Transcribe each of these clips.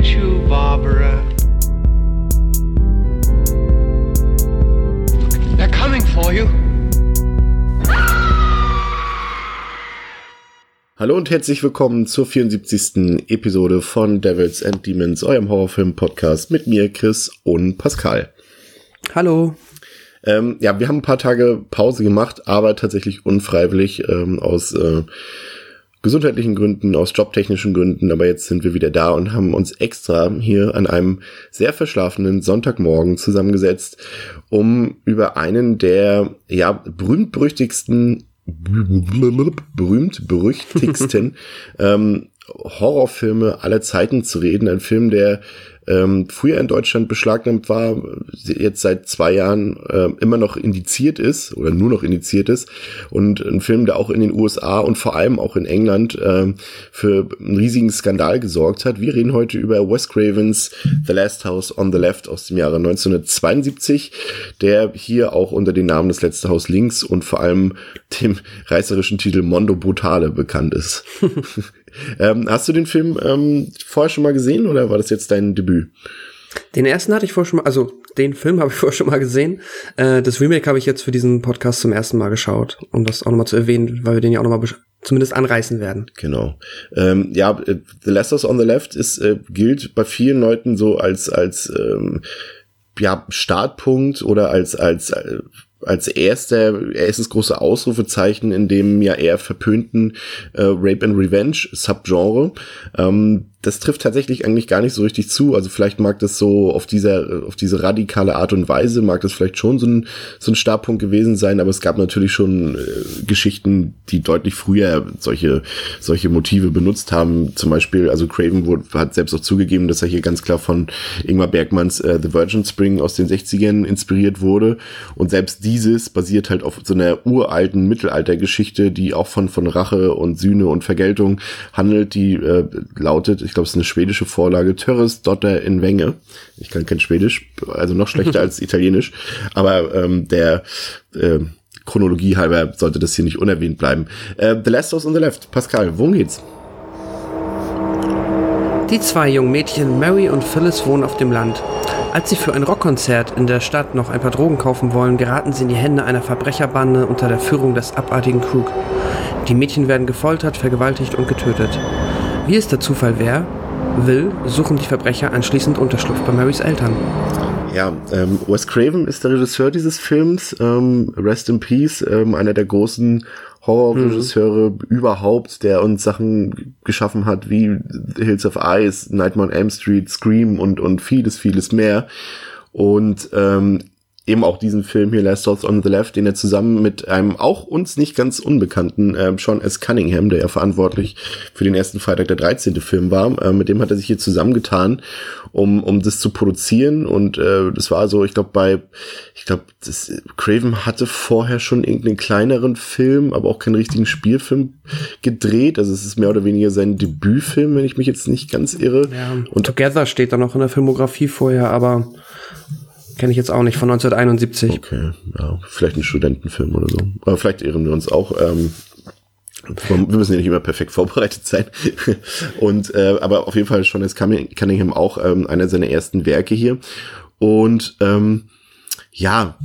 get you, Barbara. They're coming for you. Hallo und herzlich willkommen zur 74. Episode von Devils and Demons, eurem Horrorfilm-Podcast mit mir, Chris und Pascal. Hallo. Ähm, ja, wir haben ein paar Tage Pause gemacht, aber tatsächlich unfreiwillig ähm, aus äh, gesundheitlichen Gründen, aus jobtechnischen Gründen. Aber jetzt sind wir wieder da und haben uns extra hier an einem sehr verschlafenen Sonntagmorgen zusammengesetzt, um über einen der ja berühmt-berüchtigsten berühmt berüchtigsten ähm, Horrorfilme aller Zeiten zu reden. Ein Film, der ähm, früher in Deutschland beschlagnahmt war, jetzt seit zwei Jahren äh, immer noch indiziert ist oder nur noch indiziert ist und ein Film, der auch in den USA und vor allem auch in England äh, für einen riesigen Skandal gesorgt hat. Wir reden heute über Wes Cravens The Last House on the Left aus dem Jahre 1972, der hier auch unter dem Namen Das letzte Haus links und vor allem dem reißerischen Titel Mondo Brutale bekannt ist. ähm, hast du den Film ähm, vorher schon mal gesehen oder war das jetzt dein Debüt? Den ersten hatte ich vorher schon mal, also den Film habe ich vorher schon mal gesehen. Äh, das Remake habe ich jetzt für diesen Podcast zum ersten Mal geschaut, um das auch nochmal zu erwähnen, weil wir den ja auch nochmal zumindest anreißen werden. Genau. Ähm, ja, äh, The House on the Left ist äh, gilt bei vielen Leuten so als als ähm, ja Startpunkt oder als als äh, als erster, erstes große Ausrufezeichen in dem ja eher verpönten äh, Rape and Revenge Subgenre. Ähm, das trifft tatsächlich eigentlich gar nicht so richtig zu. Also vielleicht mag das so auf dieser, auf diese radikale Art und Weise, mag das vielleicht schon so ein, so ein Startpunkt gewesen sein, aber es gab natürlich schon äh, Geschichten, die deutlich früher solche, solche Motive benutzt haben. Zum Beispiel, also Craven wurde, hat selbst auch zugegeben, dass er hier ganz klar von Ingmar Bergmanns äh, The Virgin Spring aus den 60ern inspiriert wurde. Und selbst dieses basiert halt auf so einer uralten Mittelaltergeschichte, die auch von, von Rache und Sühne und Vergeltung handelt, die äh, lautet, ich glaube, es ist eine schwedische Vorlage, Törres Dotter in Wenge. Ich kann kein Schwedisch, also noch schlechter als Italienisch, aber ähm, der äh, Chronologie halber sollte das hier nicht unerwähnt bleiben. Äh, the Last House on the Left. Pascal, worum geht's? Die zwei jungen Mädchen, Mary und Phyllis, wohnen auf dem Land. Als sie für ein Rockkonzert in der Stadt noch ein paar Drogen kaufen wollen, geraten sie in die Hände einer Verbrecherbande unter der Führung des abartigen Krug. Die Mädchen werden gefoltert, vergewaltigt und getötet. Wie es der Zufall wäre, will, suchen die Verbrecher anschließend Unterschlupf bei Marys Eltern. Ja, ähm, Wes Craven ist der Regisseur dieses Films. Ähm, Rest in Peace, ähm, einer der großen Horrorregisseure mhm. überhaupt, der uns Sachen geschaffen hat wie Hills of Ice, Nightmare on Elm Street, Scream und, und vieles, vieles mehr. Und ähm, eben auch diesen Film hier Last House on the Left, den er zusammen mit einem auch uns nicht ganz unbekannten äh, Sean S. Cunningham, der ja verantwortlich für den ersten Freitag der 13. Film war, äh, mit dem hat er sich hier zusammengetan, um um das zu produzieren und äh, das war so, ich glaube bei ich glaube, Craven hatte vorher schon irgendeinen kleineren Film, aber auch keinen richtigen Spielfilm gedreht, also es ist mehr oder weniger sein Debütfilm, wenn ich mich jetzt nicht ganz irre. Ja, und Together steht da noch in der Filmografie vorher, aber Kenne ich jetzt auch nicht, von 1971. Okay, ja, vielleicht ein Studentenfilm oder so. Aber vielleicht irren wir uns auch. Ähm, wir müssen ja nicht immer perfekt vorbereitet sein. Und äh, aber auf jeden Fall schon ist Cunningham auch ähm, einer seiner ersten Werke hier. Und ähm, ja,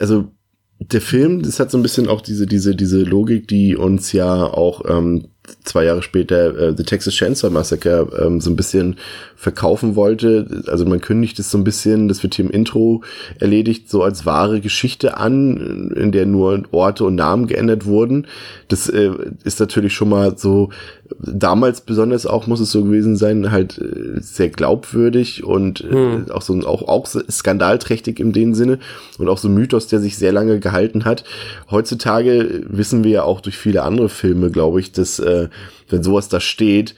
also der Film, das hat so ein bisschen auch diese diese diese Logik, die uns ja auch ähm, zwei Jahre später äh, The Texas Chainsaw Massacre ähm, so ein bisschen verkaufen wollte. Also man kündigt es so ein bisschen, das wird hier im Intro erledigt, so als wahre Geschichte an, in der nur Orte und Namen geändert wurden. Das äh, ist natürlich schon mal so, damals besonders auch muss es so gewesen sein, halt äh, sehr glaubwürdig und äh, hm. auch so auch, auch skandalträchtig in dem Sinne und auch so Mythos, der sich sehr lange gehalten hat. Heutzutage wissen wir ja auch durch viele andere Filme, glaube ich, dass äh, wenn sowas da steht,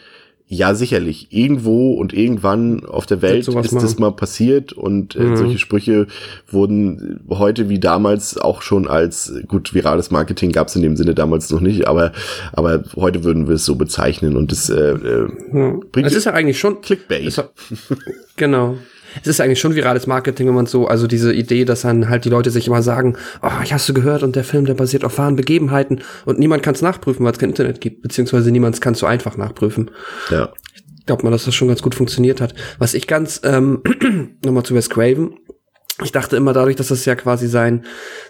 ja, sicherlich. Irgendwo und irgendwann auf der Welt ist machen. das mal passiert und äh, mhm. solche Sprüche wurden heute wie damals auch schon als gut virales Marketing gab es in dem Sinne damals noch nicht, aber aber heute würden wir es so bezeichnen und das äh, mhm. bringt es ist ja eigentlich schon Clickbait. Hat, genau es ist eigentlich schon virales Marketing, wenn man so, also diese Idee, dass dann halt die Leute sich immer sagen, oh, ich hast du gehört und der Film, der basiert auf wahren Begebenheiten und niemand kann es nachprüfen, weil es kein Internet gibt, beziehungsweise niemand kann es so einfach nachprüfen. Ja. glaubt man, dass das schon ganz gut funktioniert hat. Was ich ganz, ähm, nochmal zu Wes Craven, ich dachte immer dadurch, dass das ja quasi sein,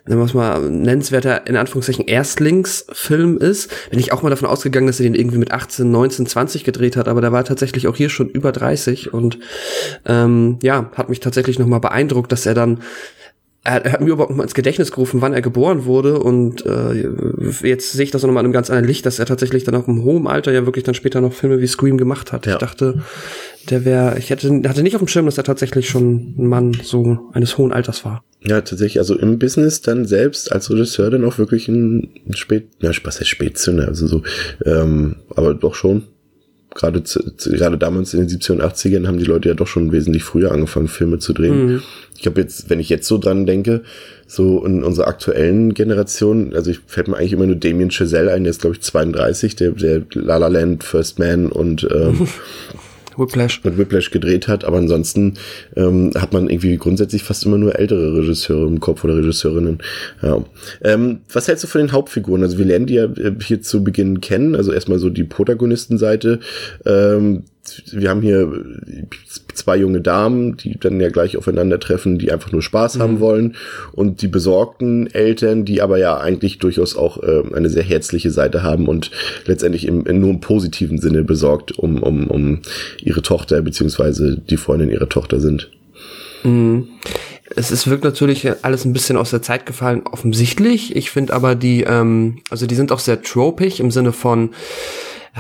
nennen wir es mal, nennenswerter, in Anführungszeichen, Erstlingsfilm ist, bin ich auch mal davon ausgegangen, dass er den irgendwie mit 18, 19, 20 gedreht hat, aber der war tatsächlich auch hier schon über 30 und ähm, ja, hat mich tatsächlich nochmal beeindruckt, dass er dann er, er hat mir überhaupt mal ins Gedächtnis gerufen, wann er geboren wurde und äh, jetzt sehe ich das nochmal in einem ganz anderen Licht, dass er tatsächlich dann auch im hohen Alter ja wirklich dann später noch Filme wie Scream gemacht hat. Ja. Ich dachte, der wäre, ich hätte, hatte nicht auf dem Schirm, dass er tatsächlich schon ein Mann so eines hohen Alters war. Ja, tatsächlich, also im Business dann selbst als Regisseur dann auch wirklich ein Spät, ja, was heißt Spätzünder, also so, ähm, aber doch schon gerade gerade damals in den 70er und 80ern haben die Leute ja doch schon wesentlich früher angefangen, Filme zu drehen. Mhm. Ich habe jetzt, wenn ich jetzt so dran denke, so in unserer aktuellen Generation, also ich fällt mir eigentlich immer nur Damien Chazelle ein, der ist glaube ich 32, der der La La Land, First Man und ähm, Whiplash. Und Whiplash gedreht hat, aber ansonsten ähm, hat man irgendwie grundsätzlich fast immer nur ältere Regisseure im Kopf oder Regisseurinnen. Ja. Ähm, was hältst du von den Hauptfiguren? Also wir lernen die ja äh, hier zu Beginn kennen, also erstmal so die Protagonistenseite. Ähm, wir haben hier zwei junge Damen, die dann ja gleich aufeinandertreffen, die einfach nur Spaß mhm. haben wollen und die besorgten Eltern, die aber ja eigentlich durchaus auch äh, eine sehr herzliche Seite haben und letztendlich im, in nur im positiven Sinne besorgt um, um, um ihre Tochter beziehungsweise die Freundin ihrer Tochter sind. Mhm. Es ist, wirkt natürlich alles ein bisschen aus der Zeit gefallen, offensichtlich. Ich finde aber die, ähm, also die sind auch sehr tropig im Sinne von,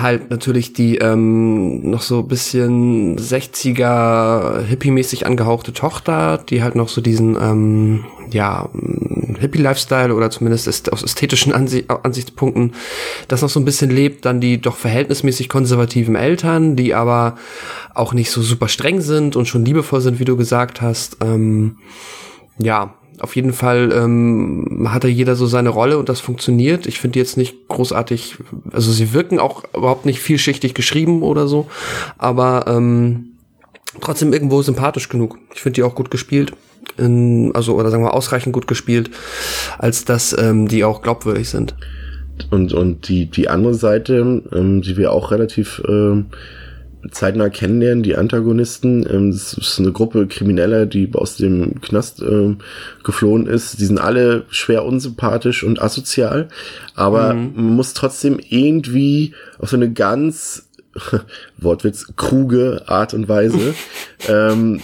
halt natürlich die ähm, noch so bisschen 60er Hippie-mäßig angehauchte Tochter, die halt noch so diesen ähm, ja Hippie-Lifestyle oder zumindest aus ästhetischen Ansi Ansichtspunkten das noch so ein bisschen lebt, dann die doch verhältnismäßig konservativen Eltern, die aber auch nicht so super streng sind und schon liebevoll sind, wie du gesagt hast. Ähm, ja, auf jeden Fall ähm, hatte jeder so seine Rolle und das funktioniert. Ich finde jetzt nicht großartig, also sie wirken auch überhaupt nicht vielschichtig geschrieben oder so, aber ähm, trotzdem irgendwo sympathisch genug. Ich finde die auch gut gespielt. In, also, oder sagen wir ausreichend gut gespielt, als dass ähm, die auch glaubwürdig sind. Und, und die, die andere Seite, ähm, die wir auch relativ ähm, zeitnah kennenlernen, die Antagonisten. Ähm, es ist eine Gruppe Krimineller, die aus dem Knast ähm, geflohen ist. Die sind alle schwer unsympathisch und asozial, aber mhm. man muss trotzdem irgendwie auf so eine ganz Wortwitz, kruge Art und Weise, ähm,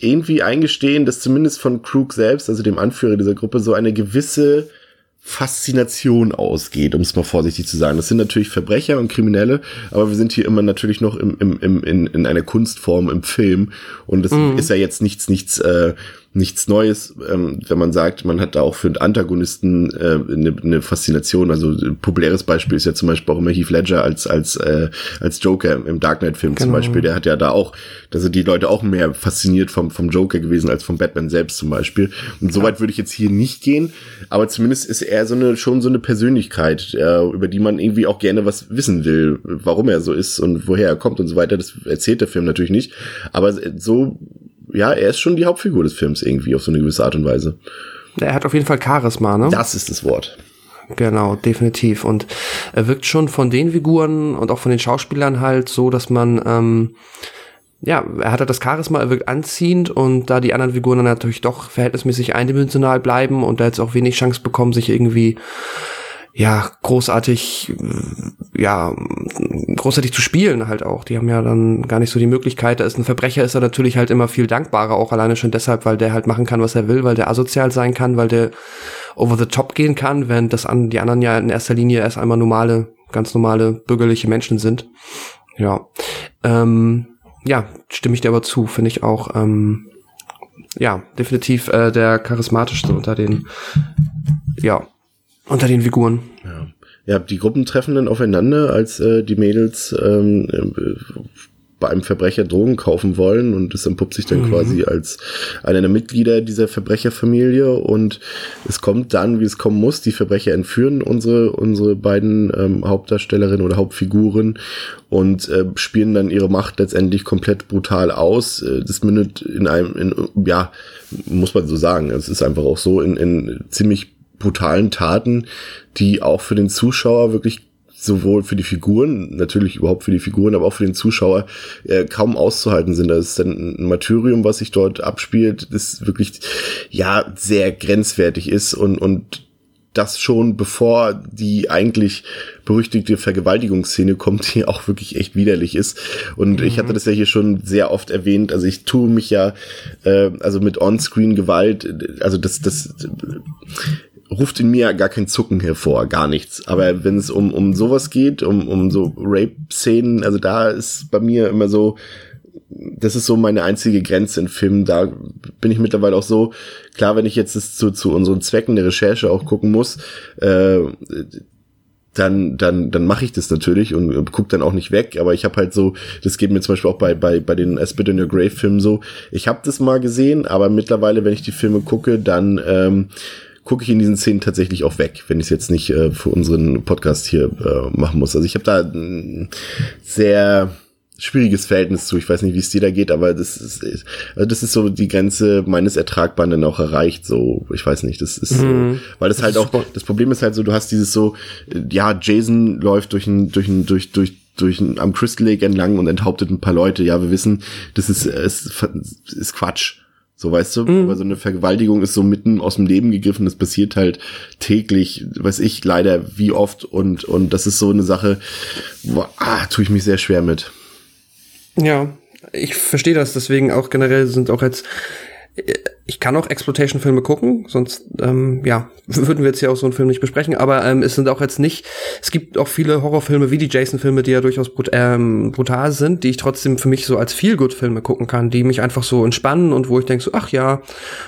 irgendwie eingestehen, dass zumindest von Krug selbst, also dem Anführer dieser Gruppe, so eine gewisse Faszination ausgeht, um es mal vorsichtig zu sagen. Das sind natürlich Verbrecher und Kriminelle, aber wir sind hier immer natürlich noch im, im, im, in, in einer Kunstform im Film und das mhm. ist ja jetzt nichts, nichts äh, nichts Neues, ähm, wenn man sagt, man hat da auch für einen Antagonisten äh, eine, eine Faszination. Also ein populäres Beispiel ist ja zum Beispiel auch immer Heath Ledger als als äh, als Joker im Dark Knight Film genau. zum Beispiel. Der hat ja da auch, da sind die Leute auch mehr fasziniert vom vom Joker gewesen als vom Batman selbst zum Beispiel. Und soweit ja. würde ich jetzt hier nicht gehen, aber zumindest ist er so eine schon so eine Persönlichkeit, äh, über die man irgendwie auch gerne was wissen will, warum er so ist und woher er kommt und so weiter. Das erzählt der Film natürlich nicht, aber so ja, er ist schon die Hauptfigur des Films irgendwie auf so eine gewisse Art und Weise. Er hat auf jeden Fall Charisma, ne? Das ist das Wort. Genau, definitiv. Und er wirkt schon von den Figuren und auch von den Schauspielern halt so, dass man, ähm, ja, er hat halt das Charisma, er wirkt anziehend und da die anderen Figuren dann natürlich doch verhältnismäßig eindimensional bleiben und da jetzt auch wenig Chance bekommen, sich irgendwie ja, großartig, ja, großartig zu spielen halt auch. Die haben ja dann gar nicht so die Möglichkeit. Da ist ein Verbrecher, ist er natürlich halt immer viel dankbarer, auch alleine schon deshalb, weil der halt machen kann, was er will, weil der asozial sein kann, weil der over the top gehen kann, während das an, die anderen ja in erster Linie erst einmal normale, ganz normale bürgerliche Menschen sind. Ja. Ähm, ja, stimme ich dir aber zu, finde ich auch, ähm, ja, definitiv äh, der charismatischste unter den, ja, unter den Figuren. Ja. Ja, die Gruppen treffen dann aufeinander, als äh, die Mädels ähm, äh, bei einem Verbrecher Drogen kaufen wollen und es entpuppt sich dann mhm. quasi als einer der Mitglieder dieser Verbrecherfamilie und es kommt dann, wie es kommen muss, die Verbrecher entführen unsere unsere beiden ähm, Hauptdarstellerinnen oder Hauptfiguren und äh, spielen dann ihre Macht letztendlich komplett brutal aus. Äh, das mündet in einem, in, ja, muss man so sagen, es ist einfach auch so in, in ziemlich brutalen Taten, die auch für den Zuschauer wirklich sowohl für die Figuren, natürlich überhaupt für die Figuren, aber auch für den Zuschauer äh, kaum auszuhalten sind. Das ist dann ein Martyrium, was sich dort abspielt, das wirklich ja sehr grenzwertig ist und und das schon bevor die eigentlich berüchtigte Vergewaltigungsszene kommt, die auch wirklich echt widerlich ist. Und mhm. ich hatte das ja hier schon sehr oft erwähnt. Also ich tue mich ja, äh, also mit On-Screen-Gewalt, also das, das ruft in mir gar kein Zucken hervor, gar nichts. Aber wenn es um, um sowas geht, um, um so Rape-Szenen, also da ist bei mir immer so, das ist so meine einzige Grenze in Filmen. Da bin ich mittlerweile auch so, klar, wenn ich jetzt das zu, zu unseren Zwecken der Recherche auch gucken muss, äh, dann dann dann mache ich das natürlich und, guck dann auch nicht weg aber ich habe halt so das geht mir zum Beispiel auch bei bei bei den Spit in Your Grave Filmen so ich habe das mal gesehen aber mittlerweile wenn ich die Filme gucke dann ähm, gucke ich in diesen Szenen tatsächlich auch weg, wenn ich es jetzt nicht äh, für unseren Podcast hier äh, machen muss. Also ich habe da ein sehr schwieriges Verhältnis zu. Ich weiß nicht, wie es dir da geht, aber das ist, also das ist so die Grenze meines Ertragbaren dann auch erreicht. So, ich weiß nicht, das ist, mhm. so, weil das, das halt auch, das Problem ist halt so, du hast dieses so, ja, Jason läuft durch ein, durch ein, durch, durch, durch am Crystal Lake entlang und enthauptet ein paar Leute. Ja, wir wissen, das ist, ist, ist Quatsch. So weißt du, mhm. aber so eine Vergewaltigung ist so mitten aus dem Leben gegriffen. Das passiert halt täglich, weiß ich leider wie oft und und das ist so eine Sache, wo, ah, tue ich mich sehr schwer mit. Ja, ich verstehe das. Deswegen auch generell sind auch jetzt ich kann auch Exploitation-Filme gucken, sonst ähm, ja würden wir jetzt hier auch so einen Film nicht besprechen. Aber ähm, es sind auch jetzt nicht. Es gibt auch viele Horrorfilme wie die Jason-Filme, die ja durchaus brut ähm, brutal sind, die ich trotzdem für mich so als Feel-Good-Filme gucken kann, die mich einfach so entspannen und wo ich denke so, ach ja.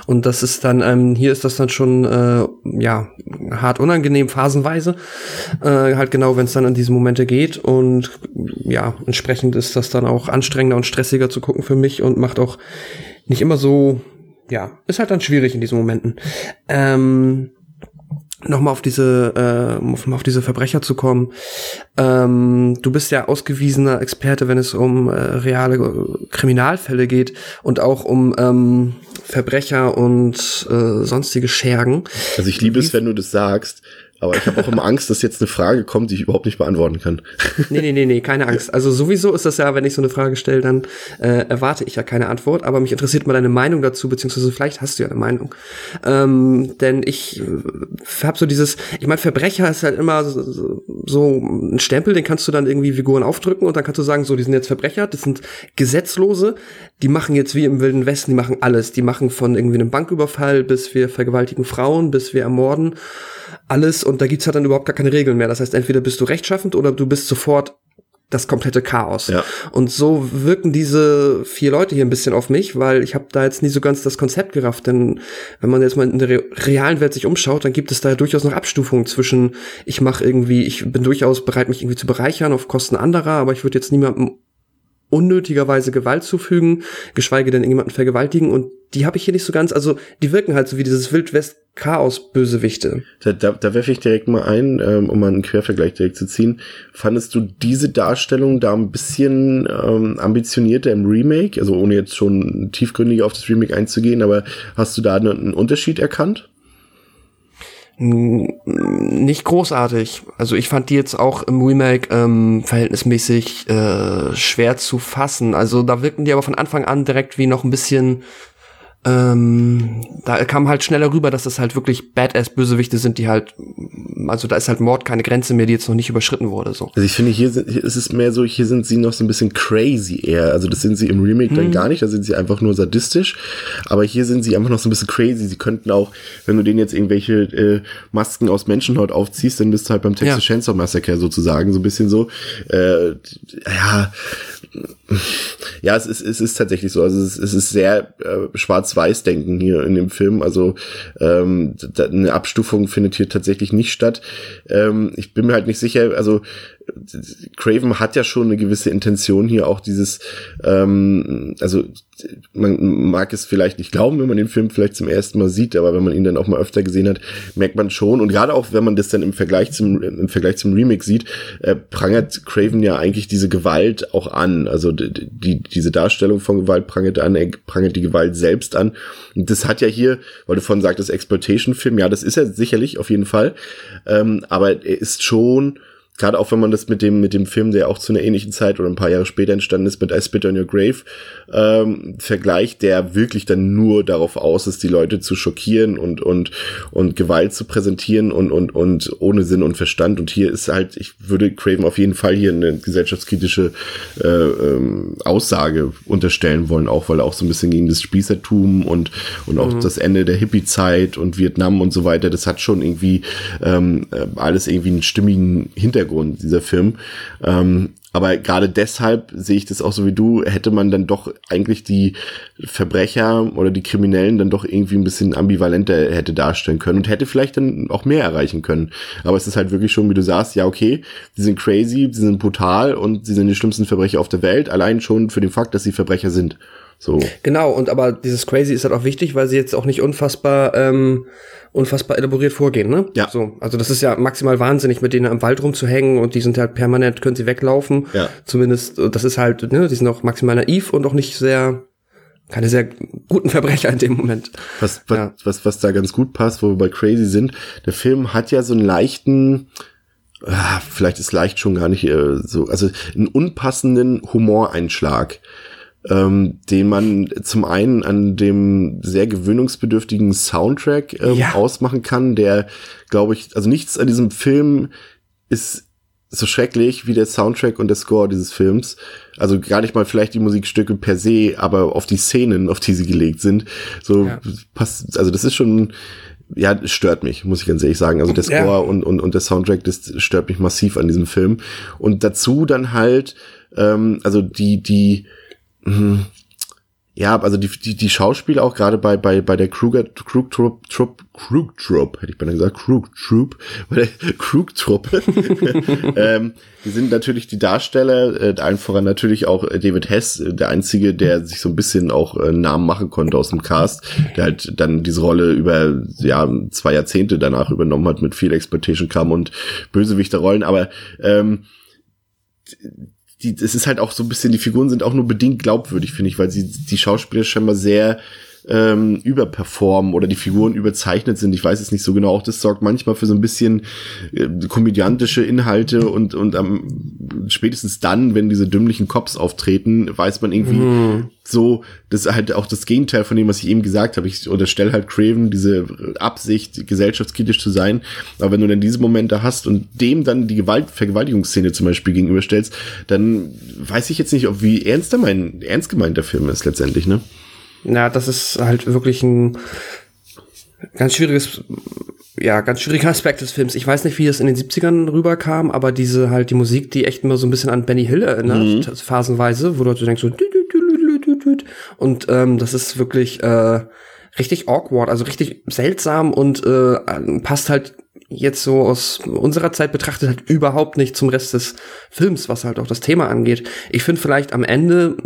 Und das ist dann ähm, hier ist das dann schon äh, ja hart unangenehm phasenweise, äh, halt genau, wenn es dann an diese Momente geht und ja entsprechend ist das dann auch anstrengender und stressiger zu gucken für mich und macht auch nicht immer so ja, ist halt dann schwierig in diesen Momenten. Ähm, nochmal auf diese äh, auf diese Verbrecher zu kommen. Ähm, du bist ja ausgewiesener Experte, wenn es um äh, reale Kriminalfälle geht und auch um ähm, Verbrecher und äh, sonstige Schergen. Also ich liebe es, wenn du das sagst, aber ich habe auch immer Angst, dass jetzt eine Frage kommt, die ich überhaupt nicht beantworten kann. nee, nee, nee, nee, keine Angst. Also sowieso ist das ja, wenn ich so eine Frage stelle, dann äh, erwarte ich ja keine Antwort. Aber mich interessiert mal deine Meinung dazu, beziehungsweise vielleicht hast du ja eine Meinung. Ähm, denn ich äh, habe so dieses, ich meine, Verbrecher ist halt immer so, so ein Stempel, den kannst du dann irgendwie Figuren aufdrücken und dann kannst du sagen, so, die sind jetzt Verbrecher, das sind Gesetzlose, die machen jetzt wie im Wilden Westen, die machen alles. Die machen von irgendwie einem Banküberfall bis wir vergewaltigen Frauen, bis wir ermorden alles und da gibt's halt dann überhaupt gar keine Regeln mehr. Das heißt, entweder bist du rechtschaffend oder du bist sofort das komplette Chaos. Ja. Und so wirken diese vier Leute hier ein bisschen auf mich, weil ich habe da jetzt nie so ganz das Konzept gerafft. Denn wenn man jetzt mal in der realen Welt sich umschaut, dann gibt es da ja durchaus noch Abstufungen zwischen, ich mache irgendwie, ich bin durchaus bereit, mich irgendwie zu bereichern auf Kosten anderer, aber ich würde jetzt niemandem unnötigerweise Gewalt zufügen, geschweige denn irgendjemanden vergewaltigen und die habe ich hier nicht so ganz, also die wirken halt so wie dieses Wildwest Chaos-Bösewichte. Da, da, da werfe ich direkt mal ein, ähm, um mal einen Quervergleich direkt zu ziehen. Fandest du diese Darstellung da ein bisschen ähm, ambitionierter im Remake? Also ohne jetzt schon tiefgründiger auf das Remake einzugehen, aber hast du da einen Unterschied erkannt? Nicht großartig. Also ich fand die jetzt auch im Remake ähm, verhältnismäßig äh, schwer zu fassen. Also da wirkten die aber von Anfang an direkt wie noch ein bisschen ähm, da kam halt schneller rüber, dass das halt wirklich Badass-Bösewichte sind, die halt, also da ist halt Mord keine Grenze mehr, die jetzt noch nicht überschritten wurde. So. Also ich finde, hier, sind, hier ist es mehr so, hier sind sie noch so ein bisschen crazy eher. Also das sind sie im Remake hm. dann gar nicht, da sind sie einfach nur sadistisch. Aber hier sind sie einfach noch so ein bisschen crazy. Sie könnten auch, wenn du denen jetzt irgendwelche äh, Masken aus Menschenhaut aufziehst, dann bist du halt beim Texas ja. Chainsaw Massacre sozusagen, so ein bisschen so. Äh, ja, ja, es ist, es ist tatsächlich so. Also es, es ist sehr äh, schwarz-weiß-denken hier in dem Film. Also ähm, eine Abstufung findet hier tatsächlich nicht statt. Ähm, ich bin mir halt nicht sicher, also Craven hat ja schon eine gewisse Intention hier auch dieses, ähm, also man mag es vielleicht nicht glauben, wenn man den Film vielleicht zum ersten Mal sieht, aber wenn man ihn dann auch mal öfter gesehen hat, merkt man schon. Und gerade auch wenn man das dann im Vergleich zum im Vergleich zum Remake sieht, äh, prangert Craven ja eigentlich diese Gewalt auch an, also die, die diese Darstellung von Gewalt prangert an, er prangert die Gewalt selbst an. Und das hat ja hier, weil du vorhin sagtest Exploitation Film, ja, das ist er sicherlich auf jeden Fall, ähm, aber er ist schon gerade auch wenn man das mit dem, mit dem Film, der auch zu einer ähnlichen Zeit oder ein paar Jahre später entstanden ist, mit I Spit on Your Grave, ähm, vergleicht, der wirklich dann nur darauf aus ist, die Leute zu schockieren und, und, und Gewalt zu präsentieren und, und, und ohne Sinn und Verstand. Und hier ist halt, ich würde Craven auf jeden Fall hier eine gesellschaftskritische äh, ähm, Aussage unterstellen wollen, auch weil er auch so ein bisschen gegen das Spießertum und, und auch mhm. das Ende der Hippie-Zeit und Vietnam und so weiter, das hat schon irgendwie ähm, äh, alles irgendwie einen stimmigen Hintergrund, dieser Film. Ähm, aber gerade deshalb sehe ich das auch so wie du, hätte man dann doch eigentlich die Verbrecher oder die Kriminellen dann doch irgendwie ein bisschen ambivalenter hätte darstellen können und hätte vielleicht dann auch mehr erreichen können. Aber es ist halt wirklich schon, wie du sagst, ja, okay, die sind crazy, sie sind brutal und sie sind die schlimmsten Verbrecher auf der Welt, allein schon für den Fakt, dass sie Verbrecher sind. So. Genau, und aber dieses Crazy ist halt auch wichtig, weil sie jetzt auch nicht unfassbar, ähm, unfassbar elaboriert vorgehen, ne? Ja. So, also das ist ja maximal wahnsinnig, mit denen im Wald rumzuhängen und die sind halt permanent, können sie weglaufen. Ja. Zumindest, das ist halt, ne, die sind auch maximal naiv und auch nicht sehr, keine sehr guten Verbrecher in dem Moment. Was, was, ja. was, was da ganz gut passt, wo wir bei Crazy sind, der Film hat ja so einen leichten, ah, vielleicht ist leicht schon gar nicht äh, so, also einen unpassenden Humoreinschlag ähm, den man zum einen an dem sehr gewöhnungsbedürftigen Soundtrack ähm, ja. ausmachen kann, der, glaube ich, also nichts an diesem Film ist so schrecklich wie der Soundtrack und der Score dieses Films. Also gar nicht mal vielleicht die Musikstücke per se, aber auf die Szenen, auf die sie gelegt sind. So ja. passt, also das ist schon, ja, stört mich, muss ich ganz ehrlich sagen. Also der Score ja. und, und, und der Soundtrack, das stört mich massiv an diesem Film. Und dazu dann halt, ähm, also die, die, Mhm. Ja, also die, die, die Schauspieler auch gerade bei, bei, bei der Kruger, Krug Trupp, Trupp, Krug Trupp, hätte ich beinahe gesagt, Krug Troop, bei der Krug Truppe, ähm, die sind natürlich die Darsteller, äh, allen voran natürlich auch äh, David Hess, äh, der einzige, der sich so ein bisschen auch äh, Namen machen konnte aus dem Cast, der halt dann diese Rolle über, ja, zwei Jahrzehnte danach übernommen hat mit viel Exploitation Kram und Bösewichterrollen, aber, ähm, die, es ist halt auch so ein bisschen, die Figuren sind auch nur bedingt glaubwürdig, finde ich, weil sie die Schauspieler scheinbar sehr ähm, überperformen oder die Figuren überzeichnet sind. Ich weiß es nicht so genau. Auch das sorgt manchmal für so ein bisschen äh, komödiantische Inhalte und, und ähm, spätestens dann, wenn diese dümmlichen Cops auftreten, weiß man irgendwie mm. so, das ist halt auch das Gegenteil von dem, was ich eben gesagt habe. Ich unterstelle halt Craven diese Absicht, gesellschaftskritisch zu sein. Aber wenn du dann diese Momente hast und dem dann die Gewalt, Vergewaltigungsszene zum Beispiel gegenüberstellst, dann weiß ich jetzt nicht, ob wie ernst, mein, ernst gemeint der Film ist letztendlich, ne? Ja, das ist halt wirklich ein ganz schwieriges, ja, ganz schwieriger Aspekt des Films. Ich weiß nicht, wie es in den 70ern rüberkam, aber diese halt die Musik, die echt immer so ein bisschen an Benny Hill erinnert, mhm. phasenweise, wo du halt so denkst so und ähm, das ist wirklich äh, richtig awkward, also richtig seltsam und äh, passt halt jetzt so aus unserer Zeit betrachtet halt überhaupt nicht zum Rest des Films, was halt auch das Thema angeht. Ich finde vielleicht am Ende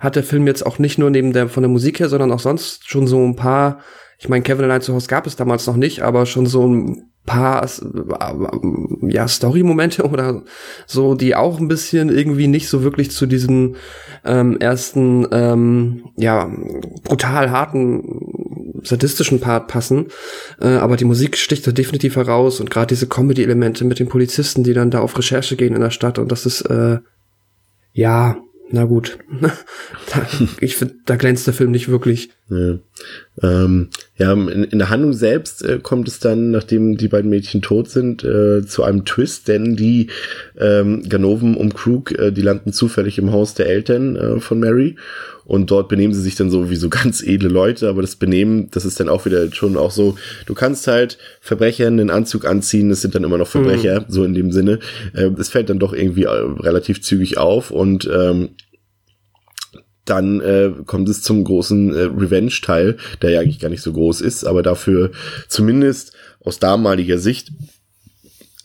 hat der Film jetzt auch nicht nur neben der von der Musik her, sondern auch sonst schon so ein paar, ich meine, Kevin allein zu Hause gab es damals noch nicht, aber schon so ein paar ja Story-Momente oder so, die auch ein bisschen irgendwie nicht so wirklich zu diesem ähm, ersten ähm, ja brutal harten sadistischen Part passen, äh, aber die Musik sticht da definitiv heraus und gerade diese Comedy-Elemente mit den Polizisten, die dann da auf Recherche gehen in der Stadt und das ist äh, ja na gut. ich finde, da glänzt der Film nicht wirklich. Ja, ähm, ja in, in, der Handlung selbst äh, kommt es dann, nachdem die beiden Mädchen tot sind, äh, zu einem Twist, denn die ähm, Ganoven um Krug, äh, die landen zufällig im Haus der Eltern äh, von Mary und dort benehmen sie sich dann so wie so ganz edle Leute, aber das Benehmen, das ist dann auch wieder schon auch so, du kannst halt Verbrechern einen Anzug anziehen, das sind dann immer noch Verbrecher, mhm. so in dem Sinne. Äh, es fällt dann doch irgendwie äh, relativ zügig auf und ähm, dann äh, kommt es zum großen äh, Revenge-Teil, der ja eigentlich gar nicht so groß ist, aber dafür zumindest aus damaliger Sicht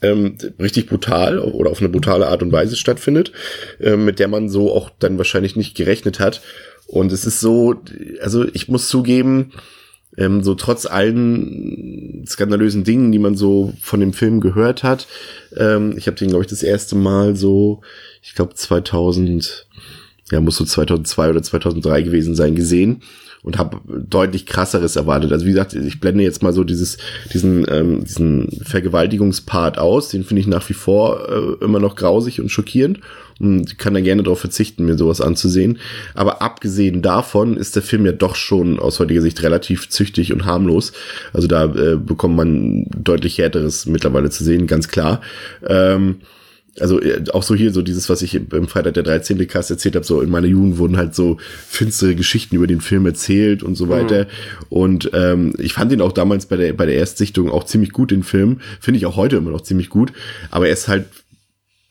ähm, richtig brutal oder auf eine brutale Art und Weise stattfindet, äh, mit der man so auch dann wahrscheinlich nicht gerechnet hat. Und es ist so, also ich muss zugeben, ähm, so trotz allen skandalösen Dingen, die man so von dem Film gehört hat, ähm, ich habe den, glaube ich, das erste Mal so, ich glaube 2000 ja, muss so 2002 oder 2003 gewesen sein, gesehen und habe deutlich krasseres erwartet. Also wie gesagt, ich blende jetzt mal so dieses diesen ähm, diesen Vergewaltigungspart aus, den finde ich nach wie vor äh, immer noch grausig und schockierend und kann da gerne darauf verzichten, mir sowas anzusehen. Aber abgesehen davon ist der Film ja doch schon aus heutiger Sicht relativ züchtig und harmlos. Also da äh, bekommt man deutlich härteres mittlerweile zu sehen, ganz klar. Ähm, also äh, auch so hier so dieses, was ich im Freitag der 13. Cast erzählt habe, so in meiner Jugend wurden halt so finstere Geschichten über den Film erzählt und so mhm. weiter. Mhm. Und ähm, ich fand ihn auch damals bei der bei der Erstsichtung auch ziemlich gut, den Film. Finde ich auch heute immer noch ziemlich gut. Aber er ist halt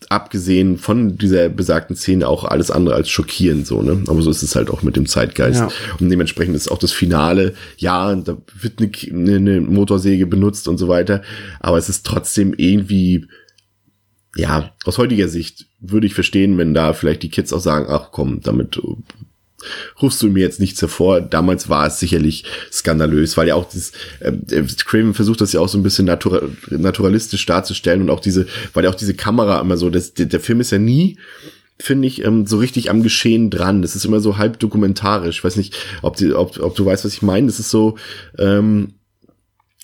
abgesehen von dieser besagten Szene auch alles andere als schockierend so, ne? Aber so ist es halt auch mit dem Zeitgeist. Ja. Und dementsprechend ist auch das Finale, ja, da wird eine, eine Motorsäge benutzt und so weiter, aber es ist trotzdem irgendwie ja, aus heutiger Sicht würde ich verstehen, wenn da vielleicht die Kids auch sagen, ach komm, damit rufst du mir jetzt nichts hervor. Damals war es sicherlich skandalös, weil ja auch das, äh, Craven versucht das ja auch so ein bisschen natura naturalistisch darzustellen und auch diese, weil ja auch diese Kamera immer so, das, der, der Film ist ja nie finde ich, ähm, so richtig am Geschehen dran. Das ist immer so halb dokumentarisch. Ich weiß nicht, ob, die, ob, ob du weißt, was ich meine. Das ist so, ähm,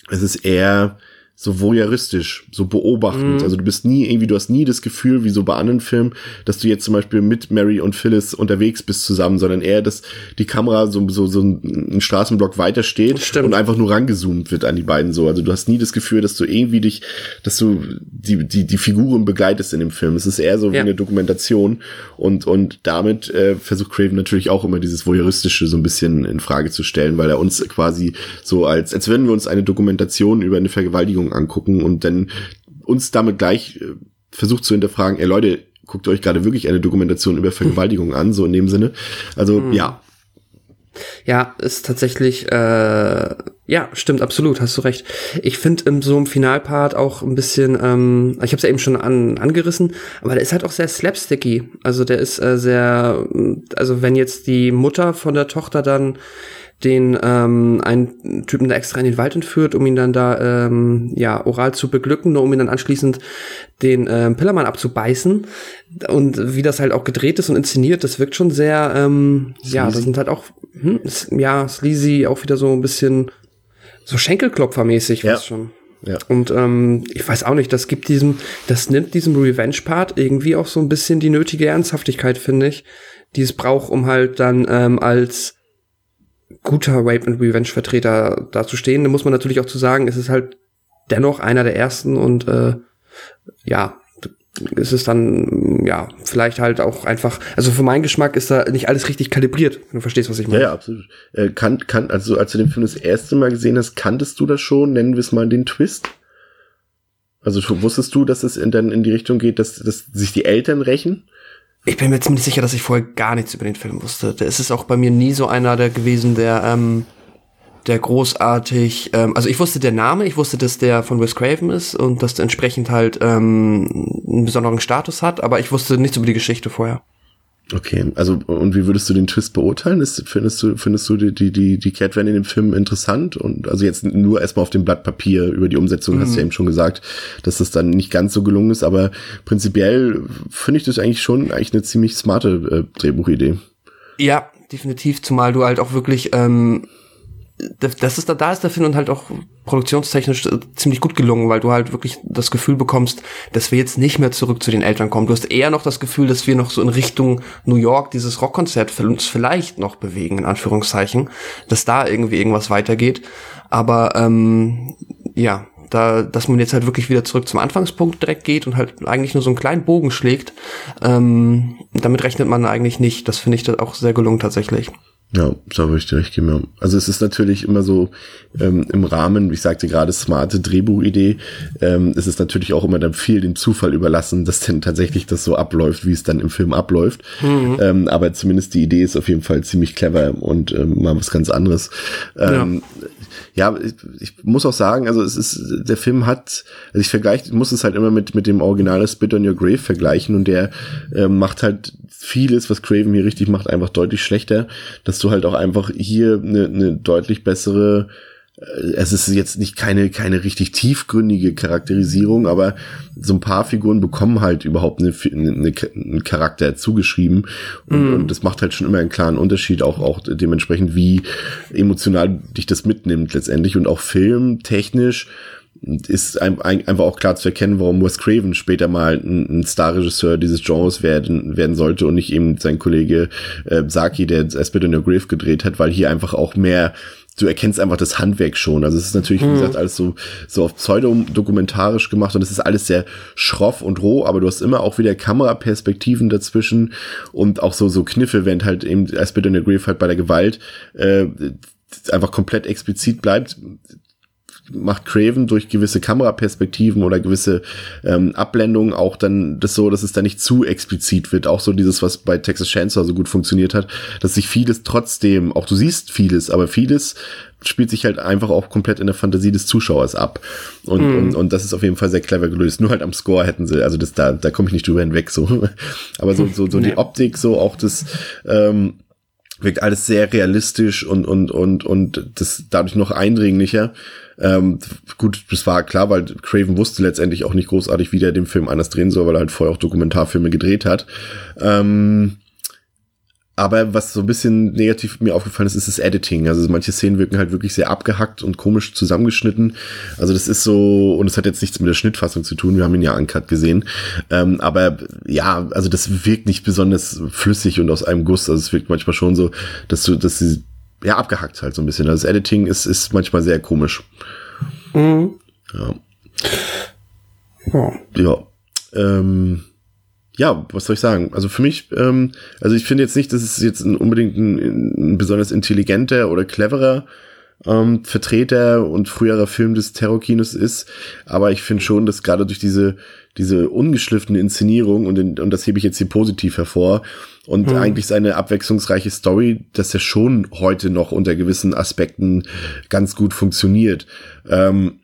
es ist eher, so voyeuristisch, so beobachtend. Mhm. Also du bist nie irgendwie, du hast nie das Gefühl, wie so bei anderen Filmen, dass du jetzt zum Beispiel mit Mary und Phyllis unterwegs bist zusammen, sondern eher, dass die Kamera so, so, so ein Straßenblock weiter steht und einfach nur rangezoomt wird an die beiden so. Also du hast nie das Gefühl, dass du irgendwie dich, dass du die, die, die Figuren begleitest in dem Film. Es ist eher so wie ja. eine Dokumentation und, und damit äh, versucht Craven natürlich auch immer dieses Voyeuristische so ein bisschen in Frage zu stellen, weil er uns quasi so als, als wenn wir uns eine Dokumentation über eine Vergewaltigung Angucken und dann uns damit gleich äh, versucht zu hinterfragen, ey Leute, guckt euch gerade wirklich eine Dokumentation über Vergewaltigung an, so in dem Sinne. Also mhm. ja. Ja, ist tatsächlich, äh, ja, stimmt, absolut, hast du recht. Ich finde in so einem Finalpart auch ein bisschen, ähm, ich habe es ja eben schon an, angerissen, aber der ist halt auch sehr slapsticky. Also der ist äh, sehr, also wenn jetzt die Mutter von der Tochter dann den ähm, einen Typen da extra in den Wald entführt, um ihn dann da ähm, ja oral zu beglücken, nur um ihn dann anschließend den ähm, Pillermann abzubeißen. Und wie das halt auch gedreht ist und inszeniert, das wirkt schon sehr, ähm, ja, das sind halt auch, hm, ja, sleazy, auch wieder so ein bisschen so Schenkelklopfermäßig ja. schon. Ja. Und ähm, ich weiß auch nicht, das gibt diesem, das nimmt diesem Revenge-Part irgendwie auch so ein bisschen die nötige Ernsthaftigkeit, finde ich, die es braucht, um halt dann ähm, als guter Rape and Revenge Vertreter dazustehen. Da muss man natürlich auch zu sagen, es ist halt dennoch einer der ersten und äh, ja, ist es dann ja vielleicht halt auch einfach, also für meinen Geschmack ist da nicht alles richtig kalibriert. Wenn du verstehst, was ich meine. Ja, ja absolut. Äh, kann, kann, also als du den Film das erste Mal gesehen hast, kanntest du das schon? Nennen wir es mal den Twist? Also wusstest du, dass es in, dann in die Richtung geht, dass, dass sich die Eltern rächen? Ich bin mir ziemlich sicher, dass ich vorher gar nichts über den Film wusste. Der ist es auch bei mir nie so einer der gewesen, der, ähm, der großartig, ähm, also ich wusste der Name, ich wusste, dass der von Wes Craven ist und dass der entsprechend halt ähm, einen besonderen Status hat, aber ich wusste nichts über die Geschichte vorher. Okay, also und wie würdest du den Twist beurteilen? Ist, findest du findest du die die die Catwan in dem Film interessant und also jetzt nur erstmal auf dem Blatt Papier über die Umsetzung mhm. hast du ja mhm. eben schon gesagt, dass das dann nicht ganz so gelungen ist, aber prinzipiell finde ich das eigentlich schon eigentlich eine ziemlich smarte äh, Drehbuchidee. Ja, definitiv, zumal du halt auch wirklich ähm, das ist da, da ist der Film und halt auch produktionstechnisch äh, ziemlich gut gelungen, weil du halt wirklich das Gefühl bekommst, dass wir jetzt nicht mehr zurück zu den Eltern kommen. Du hast eher noch das Gefühl, dass wir noch so in Richtung New York dieses Rockkonzert uns vielleicht noch bewegen, in Anführungszeichen, dass da irgendwie irgendwas weitergeht. Aber ähm, ja, da, dass man jetzt halt wirklich wieder zurück zum Anfangspunkt direkt geht und halt eigentlich nur so einen kleinen Bogen schlägt, ähm, damit rechnet man eigentlich nicht. Das finde ich auch sehr gelungen tatsächlich. Ja, da würde ich dir recht geben. Also es ist natürlich immer so ähm, im Rahmen, wie ich sagte gerade, smarte Drehbuchidee. Ähm, es ist natürlich auch immer dann viel dem Zufall überlassen, dass denn tatsächlich das so abläuft, wie es dann im Film abläuft. Mhm. Ähm, aber zumindest die Idee ist auf jeden Fall ziemlich clever und ähm, mal was ganz anderes. Ähm, ja, ja ich, ich, muss auch sagen, also es ist, der Film hat, also ich vergleiche, muss es halt immer mit, mit dem Original Spit on Your Grave vergleichen und der ähm, macht halt vieles, was Craven hier richtig macht, einfach deutlich schlechter, dass du halt auch einfach hier eine, eine deutlich bessere es ist jetzt nicht keine, keine richtig tiefgründige Charakterisierung, aber so ein paar Figuren bekommen halt überhaupt eine, eine, einen Charakter zugeschrieben. Und, mm. und, das macht halt schon immer einen klaren Unterschied, auch, auch dementsprechend, wie emotional dich das mitnimmt letztendlich. Und auch filmtechnisch ist einfach auch klar zu erkennen, warum Wes Craven später mal ein, ein Starregisseur dieses Genres werden, werden sollte und nicht eben sein Kollege äh, Saki, der Aspect in the Grave gedreht hat, weil hier einfach auch mehr du erkennst einfach das Handwerk schon. Also es ist natürlich, wie mhm. gesagt, alles so, so auf pseudodokumentarisch gemacht und es ist alles sehr schroff und roh, aber du hast immer auch wieder Kameraperspektiven dazwischen und auch so, so Kniffe, wenn halt eben Aspect in the Grave halt bei der Gewalt äh, einfach komplett explizit bleibt macht Craven durch gewisse Kameraperspektiven oder gewisse ähm, Abblendungen auch dann das so, dass es da nicht zu explizit wird. Auch so dieses, was bei Texas Chainsaw so gut funktioniert hat, dass sich vieles trotzdem, auch du siehst vieles, aber vieles spielt sich halt einfach auch komplett in der Fantasie des Zuschauers ab. Und, mm. und, und das ist auf jeden Fall sehr clever gelöst. Nur halt am Score hätten sie, also das, da, da komme ich nicht drüber hinweg, so. Aber so, so, so die Optik, so auch das, ähm, wirkt alles sehr realistisch und, und, und, und das dadurch noch eindringlicher. Ähm, gut, das war klar, weil Craven wusste letztendlich auch nicht großartig, wie der den Film anders drehen soll, weil er halt vorher auch Dokumentarfilme gedreht hat. Ähm, aber was so ein bisschen negativ mir aufgefallen ist, ist das Editing. Also manche Szenen wirken halt wirklich sehr abgehackt und komisch zusammengeschnitten. Also das ist so, und es hat jetzt nichts mit der Schnittfassung zu tun, wir haben ihn ja uncut gesehen. Ähm, aber ja, also das wirkt nicht besonders flüssig und aus einem Guss. Also es wirkt manchmal schon so, dass du, dass sie ja abgehackt halt so ein bisschen. Also das Editing ist, ist manchmal sehr komisch. Mhm. Ja. Ja. ja. Ähm, ja, was soll ich sagen? Also für mich, ähm, also ich finde jetzt nicht, dass es jetzt ein, unbedingt ein, ein besonders intelligenter oder cleverer ähm, Vertreter und früherer Film des Terrorkinos ist, aber ich finde schon, dass gerade durch diese diese ungeschliffene Inszenierung und, in, und das hebe ich jetzt hier positiv hervor und hm. eigentlich seine abwechslungsreiche Story, dass er schon heute noch unter gewissen Aspekten ganz gut funktioniert. Ähm,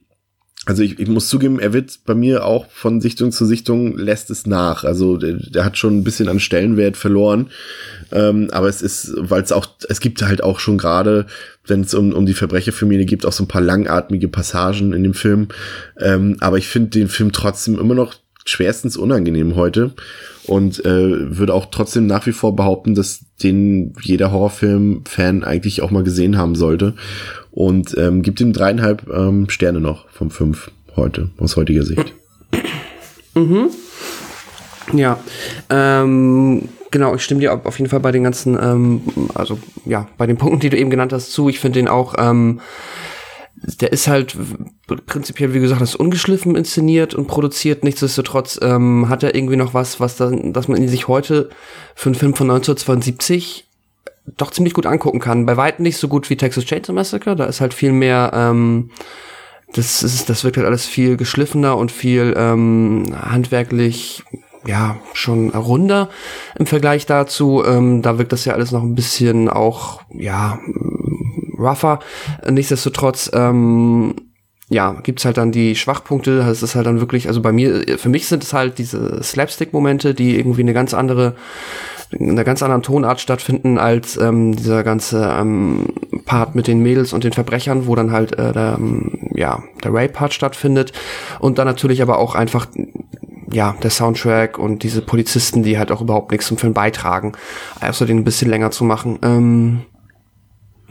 also ich, ich muss zugeben, er wird bei mir auch von Sichtung zu Sichtung lässt es nach. Also der, der hat schon ein bisschen an Stellenwert verloren. Ähm, aber es ist, weil es auch, es gibt halt auch schon gerade, wenn es um, um die Verbrecherfamilie gibt, auch so ein paar langatmige Passagen in dem Film. Ähm, aber ich finde den Film trotzdem immer noch schwerstens unangenehm heute und äh, würde auch trotzdem nach wie vor behaupten, dass den jeder Horrorfilm-Fan eigentlich auch mal gesehen haben sollte und ähm, gibt ihm dreieinhalb ähm, Sterne noch von fünf heute, aus heutiger Sicht. Mhm. Ja, ähm, genau, ich stimme dir auf jeden Fall bei den ganzen, ähm, also ja, bei den Punkten, die du eben genannt hast, zu. Ich finde den auch, ähm, der ist halt prinzipiell, wie gesagt, das ungeschliffen inszeniert und produziert. Nichtsdestotrotz ähm, hat er irgendwie noch was, was dann, dass man ihn sich heute für einen Film von 1972 doch ziemlich gut angucken kann. Bei weitem nicht so gut wie Texas Chainsaw Massacre. Da ist halt viel mehr, ähm, das ist, das wirkt halt alles viel geschliffener und viel ähm, handwerklich, ja, schon runder im Vergleich dazu. Ähm, da wirkt das ja alles noch ein bisschen auch, ja, rougher. Nichtsdestotrotz, ähm, ja, gibt's halt dann die Schwachpunkte. Das ist halt dann wirklich, also bei mir, für mich sind es halt diese Slapstick-Momente, die irgendwie eine ganz andere in einer ganz anderen Tonart stattfinden als ähm, dieser ganze ähm, Part mit den Mädels und den Verbrechern, wo dann halt äh, der, ähm, ja, der Rape-Part stattfindet. Und dann natürlich aber auch einfach ja, der Soundtrack und diese Polizisten, die halt auch überhaupt nichts zum Film beitragen, also den ein bisschen länger zu machen. Ähm,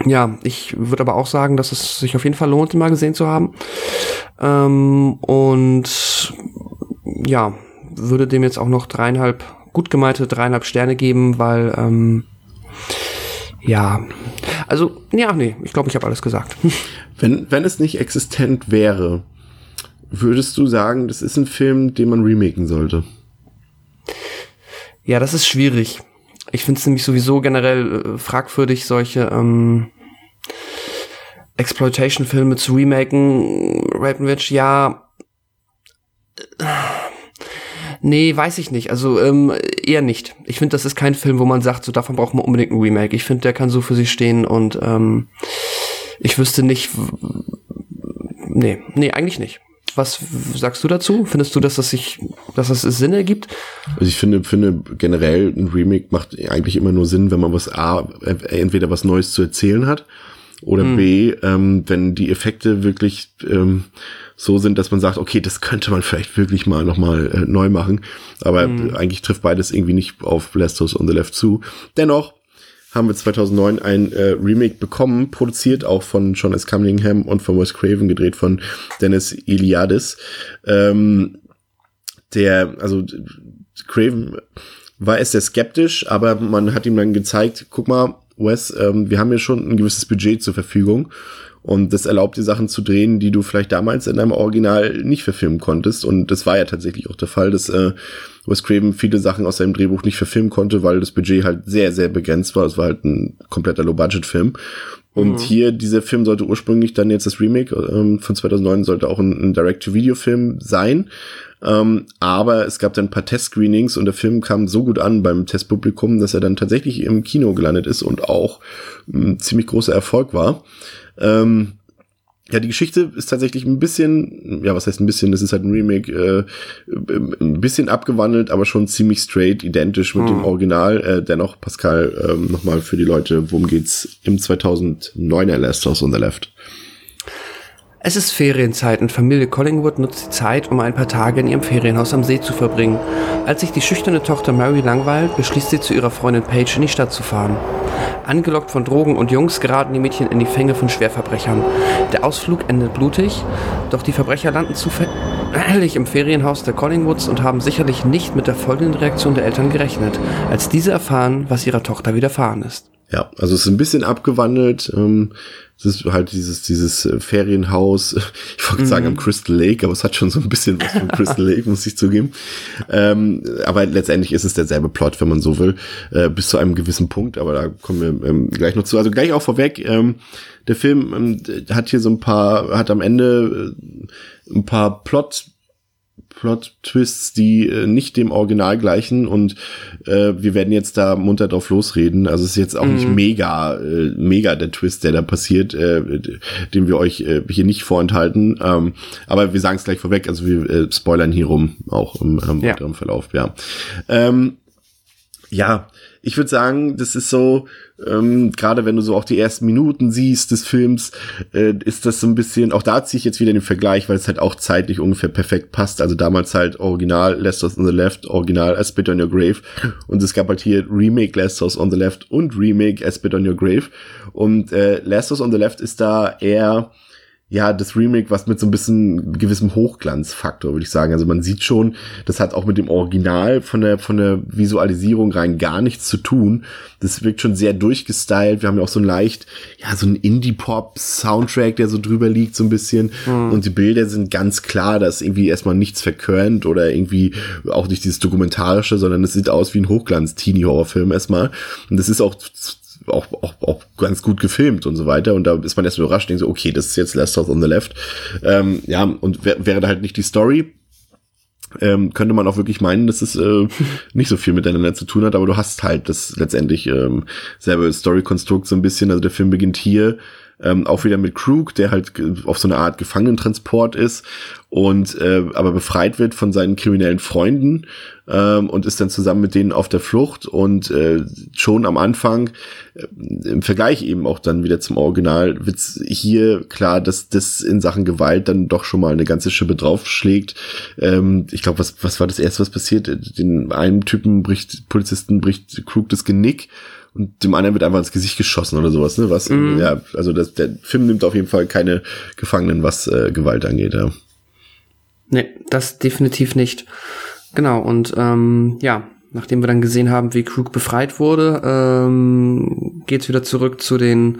ja, ich würde aber auch sagen, dass es sich auf jeden Fall lohnt, ihn mal gesehen zu haben. Ähm, und ja, würde dem jetzt auch noch dreieinhalb gut gemeinte dreieinhalb Sterne geben, weil ähm, ja, also ja, nee, ich glaube, ich habe alles gesagt. Wenn, wenn es nicht existent wäre, würdest du sagen, das ist ein Film, den man remaken sollte? Ja, das ist schwierig. Ich finde es nämlich sowieso generell äh, fragwürdig, solche ähm, Exploitation-Filme zu remaken. Ravenwitch, ja. Äh, Nee, weiß ich nicht. Also ähm, eher nicht. Ich finde, das ist kein Film, wo man sagt, so davon braucht man unbedingt ein Remake. Ich finde, der kann so für sich stehen und ähm, ich wüsste nicht. Nee, nee, eigentlich nicht. Was sagst du dazu? Findest du, dass das sich, dass das Sinn ergibt? Also ich finde, finde generell ein Remake macht eigentlich immer nur Sinn, wenn man was A, entweder was Neues zu erzählen hat Oder mhm. B, ähm, wenn die Effekte wirklich ähm, so sind, dass man sagt, okay, das könnte man vielleicht wirklich mal nochmal äh, neu machen. Aber mhm. eigentlich trifft beides irgendwie nicht auf Last House on the Left zu. Dennoch haben wir 2009 ein äh, Remake bekommen, produziert auch von John S. Cunningham und von Wes Craven, gedreht von Dennis Iliadis. Ähm, der, also Craven war es sehr skeptisch, aber man hat ihm dann gezeigt, guck mal, Wes, ähm, wir haben ja schon ein gewisses Budget zur Verfügung und das erlaubt dir Sachen zu drehen, die du vielleicht damals in deinem Original nicht verfilmen konntest. Und das war ja tatsächlich auch der Fall, dass äh, Wes Craven viele Sachen aus seinem Drehbuch nicht verfilmen konnte, weil das Budget halt sehr, sehr begrenzt war. Es war halt ein kompletter Low-Budget-Film. Und mhm. hier, dieser Film sollte ursprünglich dann jetzt das Remake ähm, von 2009 sollte auch ein, ein Direct-to-Video-Film sein. Ähm, aber es gab dann ein paar Test-Screenings und der Film kam so gut an beim Testpublikum, dass er dann tatsächlich im Kino gelandet ist und auch ein ziemlich großer Erfolg war. Ähm, ja, die Geschichte ist tatsächlich ein bisschen, ja, was heißt ein bisschen, das ist halt ein Remake, äh, ein bisschen abgewandelt, aber schon ziemlich straight, identisch mit hm. dem Original. Äh, dennoch, Pascal, ähm, nochmal für die Leute, worum geht's im 2009er Last House on the Left? Es ist Ferienzeit und Familie Collingwood nutzt die Zeit, um ein paar Tage in ihrem Ferienhaus am See zu verbringen. Als sich die schüchterne Tochter Mary langweilt, beschließt sie zu ihrer Freundin Paige in die Stadt zu fahren. Angelockt von Drogen und Jungs geraten die Mädchen in die Fänge von Schwerverbrechern. Der Ausflug endet blutig, doch die Verbrecher landen zufällig im Ferienhaus der Collingwoods und haben sicherlich nicht mit der folgenden Reaktion der Eltern gerechnet, als diese erfahren, was ihrer Tochter widerfahren ist. Ja, also es ist ein bisschen abgewandelt. Ähm, es ist halt dieses, dieses äh, Ferienhaus, ich wollte mhm. sagen am Crystal Lake, aber es hat schon so ein bisschen was von Crystal Lake, muss ich zugeben. Ähm, aber letztendlich ist es derselbe Plot, wenn man so will, äh, bis zu einem gewissen Punkt, aber da kommen wir ähm, gleich noch zu. Also gleich auch vorweg, ähm, der Film ähm, hat hier so ein paar, hat am Ende äh, ein paar Plot Plot-Twists, die äh, nicht dem Original gleichen und äh, wir werden jetzt da munter drauf losreden. Also es ist jetzt auch mhm. nicht mega, äh, mega der Twist, der da passiert, äh, den wir euch äh, hier nicht vorenthalten. Ähm, aber wir sagen es gleich vorweg, also wir äh, spoilern hier rum, auch im, im ja. weiteren Verlauf, ja. Ähm, ja, ich würde sagen, das ist so, ähm, gerade wenn du so auch die ersten Minuten siehst des Films, äh, ist das so ein bisschen, auch da ziehe ich jetzt wieder den Vergleich, weil es halt auch zeitlich ungefähr perfekt passt. Also damals halt Original Last House on the Left, Original A Spit on Your Grave und es gab halt hier Remake Last House on the Left und Remake A Spit on Your Grave und äh, Last House on the Left ist da eher ja, das Remake, was mit so ein bisschen gewissem Hochglanzfaktor, würde ich sagen. Also man sieht schon, das hat auch mit dem Original von der, von der Visualisierung rein gar nichts zu tun. Das wirkt schon sehr durchgestylt. Wir haben ja auch so ein leicht, ja, so ein Indie-Pop-Soundtrack, der so drüber liegt, so ein bisschen. Mhm. Und die Bilder sind ganz klar, dass irgendwie erstmal nichts verkörnt oder irgendwie auch nicht dieses Dokumentarische, sondern es sieht aus wie ein Hochglanz-Teenie-Horrorfilm erstmal. Und das ist auch auch, auch, auch ganz gut gefilmt und so weiter. Und da ist man erst überrascht, denkt so, okay, das ist jetzt Last House on the Left. Ähm, ja, und wär, wäre da halt nicht die Story, ähm, könnte man auch wirklich meinen, dass es äh, nicht so viel miteinander zu tun hat, aber du hast halt das letztendlich ähm, selbe Story-Konstrukt so ein bisschen. Also der Film beginnt hier ähm, auch wieder mit Krug, der halt auf so eine Art Gefangenentransport ist und äh, aber befreit wird von seinen kriminellen Freunden ähm, und ist dann zusammen mit denen auf der Flucht und äh, schon am Anfang äh, im Vergleich eben auch dann wieder zum Original wird hier klar, dass das in Sachen Gewalt dann doch schon mal eine ganze Schippe draufschlägt. Ähm, ich glaube, was was war das erste, was passiert? Den einen Typen bricht Polizisten bricht Krug das Genick und dem anderen wird einfach ins Gesicht geschossen oder sowas, ne? Was, mm. ja, also das, der Film nimmt auf jeden Fall keine Gefangenen, was äh, Gewalt angeht, ja. Nee, das definitiv nicht. Genau, und ähm, ja, nachdem wir dann gesehen haben, wie Krug befreit wurde, ähm, geht's wieder zurück zu den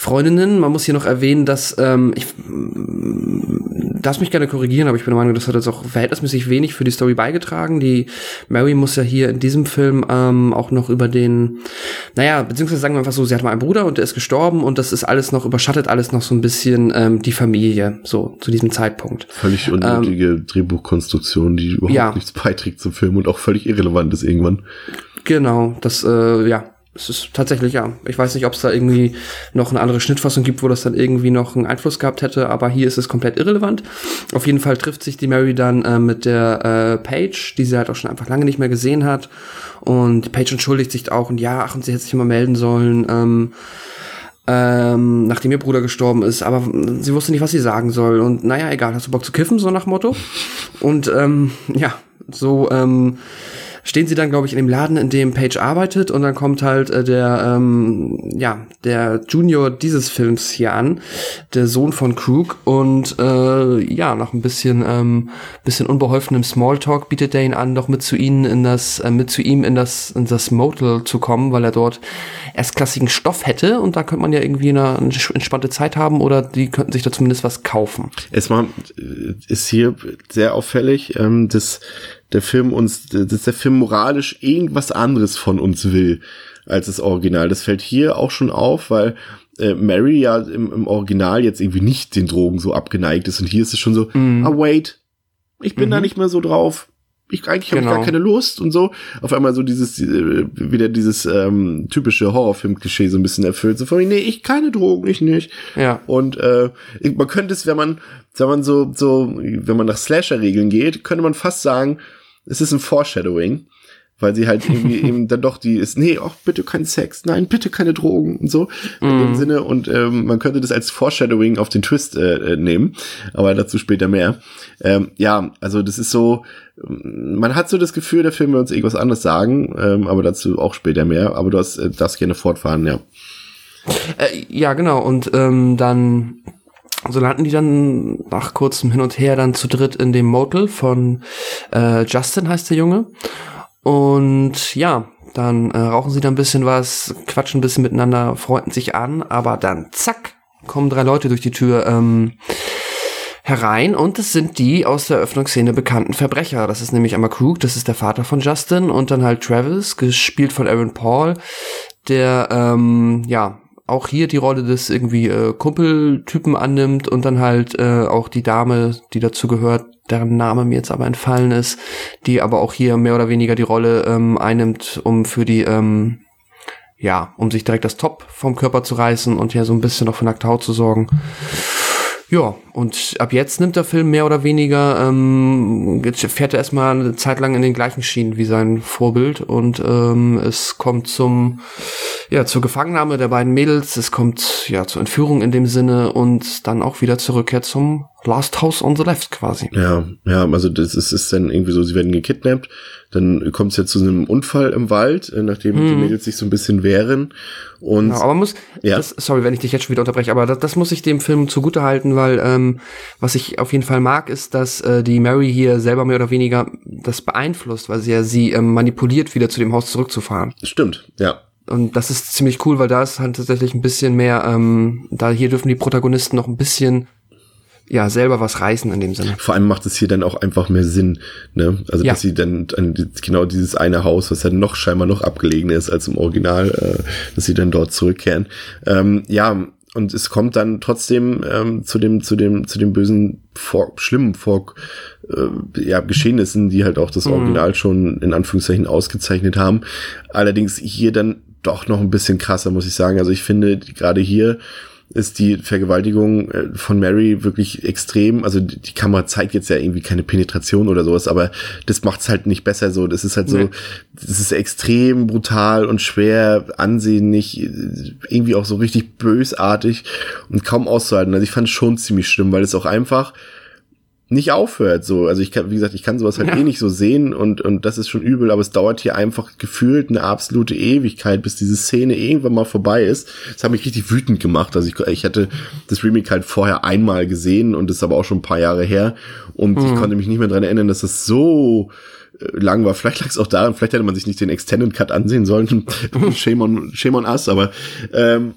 Freundinnen. Man muss hier noch erwähnen, dass ähm, ich darfst mich gerne korrigieren, aber ich bin der Meinung, das hat jetzt auch verhältnismäßig wenig für die Story beigetragen. Die Mary muss ja hier in diesem Film ähm, auch noch über den, naja, beziehungsweise sagen wir einfach so, sie hat mal einen Bruder und der ist gestorben und das ist alles noch, überschattet alles noch so ein bisschen ähm, die Familie, so zu diesem Zeitpunkt. Völlig unnötige ähm, Drehbuchkonstruktion, die überhaupt ja. nichts beiträgt zum Film und auch völlig irrelevant ist irgendwann. Genau, das, äh, ja, es ist tatsächlich ja. Ich weiß nicht, ob es da irgendwie noch eine andere Schnittfassung gibt, wo das dann irgendwie noch einen Einfluss gehabt hätte, aber hier ist es komplett irrelevant. Auf jeden Fall trifft sich die Mary dann äh, mit der äh, Paige, die sie halt auch schon einfach lange nicht mehr gesehen hat. Und Paige entschuldigt sich auch und ja, ach, und sie hätte sich immer melden sollen. Ähm, ähm, nachdem ihr Bruder gestorben ist, aber sie wusste nicht, was sie sagen soll. Und naja, egal, hast du Bock zu kiffen, so nach Motto. Und ähm, ja, so ähm, stehen sie dann, glaube ich, in dem Laden, in dem Page arbeitet und dann kommt halt äh, der, ähm, ja, der Junior dieses Films hier an, der Sohn von Krug und äh, ja, nach ein bisschen, ähm, bisschen unbeholfenem Smalltalk bietet er ihn an, doch mit zu ihnen in das, äh, mit zu ihm in das, in das Motel zu kommen, weil er dort erstklassigen Stoff hätte und da könnte man ja irgendwie eine, eine entspannte Zeit haben oder die könnten sich da zumindest was kaufen. Erstmal äh, ist hier sehr auffällig, ähm, dass der Film uns, dass der Film moralisch irgendwas anderes von uns will als das Original. Das fällt hier auch schon auf, weil äh, Mary ja im, im Original jetzt irgendwie nicht den Drogen so abgeneigt ist und hier ist es schon so, mm. ah wait, ich bin mm da nicht mehr so drauf ich eigentlich habe genau. ich gar keine Lust und so. Auf einmal so dieses äh, wieder dieses ähm, typische Horrorfilm-Klischee so ein bisschen erfüllt. So von mir, nee, ich keine Drogen, ich nicht. Ja. Und äh, man könnte es, wenn man, wenn man so so, wenn man nach Slasher-Regeln geht, könnte man fast sagen, es ist ein Foreshadowing weil sie halt irgendwie eben dann doch die ist, nee, auch bitte kein Sex, nein, bitte keine Drogen und so in mm. dem mhm. Sinne und ähm, man könnte das als Foreshadowing auf den Twist äh, äh, nehmen, aber dazu später mehr. Ähm, ja, also das ist so, man hat so das Gefühl, der Film will uns irgendwas anderes sagen, ähm, aber dazu auch später mehr, aber du hast, äh, darfst gerne fortfahren, ja. Äh, ja, genau, und ähm, dann so landen die dann nach kurzem Hin und Her dann zu dritt in dem Motel von äh, Justin heißt der Junge und ja, dann äh, rauchen sie da ein bisschen was, quatschen ein bisschen miteinander, freunden sich an, aber dann zack, kommen drei Leute durch die Tür ähm, herein und es sind die aus der Eröffnungsszene bekannten Verbrecher. Das ist nämlich einmal Krug, das ist der Vater von Justin und dann halt Travis, gespielt von Aaron Paul, der ähm, ja auch hier die Rolle des irgendwie äh, Kumpeltypen annimmt und dann halt äh, auch die Dame, die dazu gehört, deren Name mir jetzt aber entfallen ist, die aber auch hier mehr oder weniger die Rolle ähm, einnimmt, um für die, ähm, ja, um sich direkt das Top vom Körper zu reißen und hier so ein bisschen noch für nackte Haut zu sorgen. Ja, und ab jetzt nimmt der Film mehr oder weniger, ähm, fährt er erstmal eine Zeit lang in den gleichen Schienen wie sein Vorbild und ähm, es kommt zum, ja, zur Gefangennahme der beiden Mädels, es kommt ja zur Entführung in dem Sinne und dann auch wieder zurückkehrt zum Last House on the Left quasi. Ja, ja, also das ist, ist dann irgendwie so, sie werden gekidnappt, dann kommt es ja zu einem Unfall im Wald, äh, nachdem hm. die. Mädels sich so ein bisschen wehren und. Genau, aber muss, ja. Das, sorry, wenn ich dich jetzt schon wieder unterbreche, aber das, das muss ich dem Film zugute halten, weil ähm, was ich auf jeden Fall mag, ist, dass äh, die Mary hier selber mehr oder weniger das beeinflusst, weil sie ja sie ähm, manipuliert, wieder zu dem Haus zurückzufahren. Stimmt, ja. Und das ist ziemlich cool, weil da ist halt tatsächlich ein bisschen mehr, ähm, da hier dürfen die Protagonisten noch ein bisschen ja selber was reißen in dem Sinne. Vor allem macht es hier dann auch einfach mehr Sinn, ne? Also ja. dass sie dann an genau dieses eine Haus, was dann noch scheinbar noch abgelegen ist als im Original, äh, dass sie dann dort zurückkehren. Ähm, ja, und es kommt dann trotzdem ähm, zu dem zu dem zu dem bösen vor, schlimmen vor äh, ja, Geschehnissen, die halt auch das mhm. Original schon in Anführungszeichen ausgezeichnet haben. Allerdings hier dann doch noch ein bisschen krasser, muss ich sagen. Also ich finde gerade hier ist die Vergewaltigung äh, von Mary wirklich extrem. Also die Kamera zeigt jetzt ja irgendwie keine Penetration oder sowas, aber das macht es halt nicht besser so. Das ist halt so, das ist extrem brutal und schwer ansehnlich, irgendwie auch so richtig bösartig und kaum auszuhalten. Also ich fand es schon ziemlich schlimm, weil es auch einfach nicht aufhört. So, also ich kann, wie gesagt, ich kann sowas halt ja. eh nicht so sehen und und das ist schon übel, aber es dauert hier einfach gefühlt eine absolute Ewigkeit, bis diese Szene irgendwann mal vorbei ist. Das hat mich richtig wütend gemacht. Also ich, ich hatte das Remake halt vorher einmal gesehen und das ist aber auch schon ein paar Jahre her und mhm. ich konnte mich nicht mehr dran erinnern, dass das so äh, lang war. Vielleicht lag es auch daran, vielleicht hätte man sich nicht den Extended Cut ansehen sollen. shame on, shame on us, aber ähm,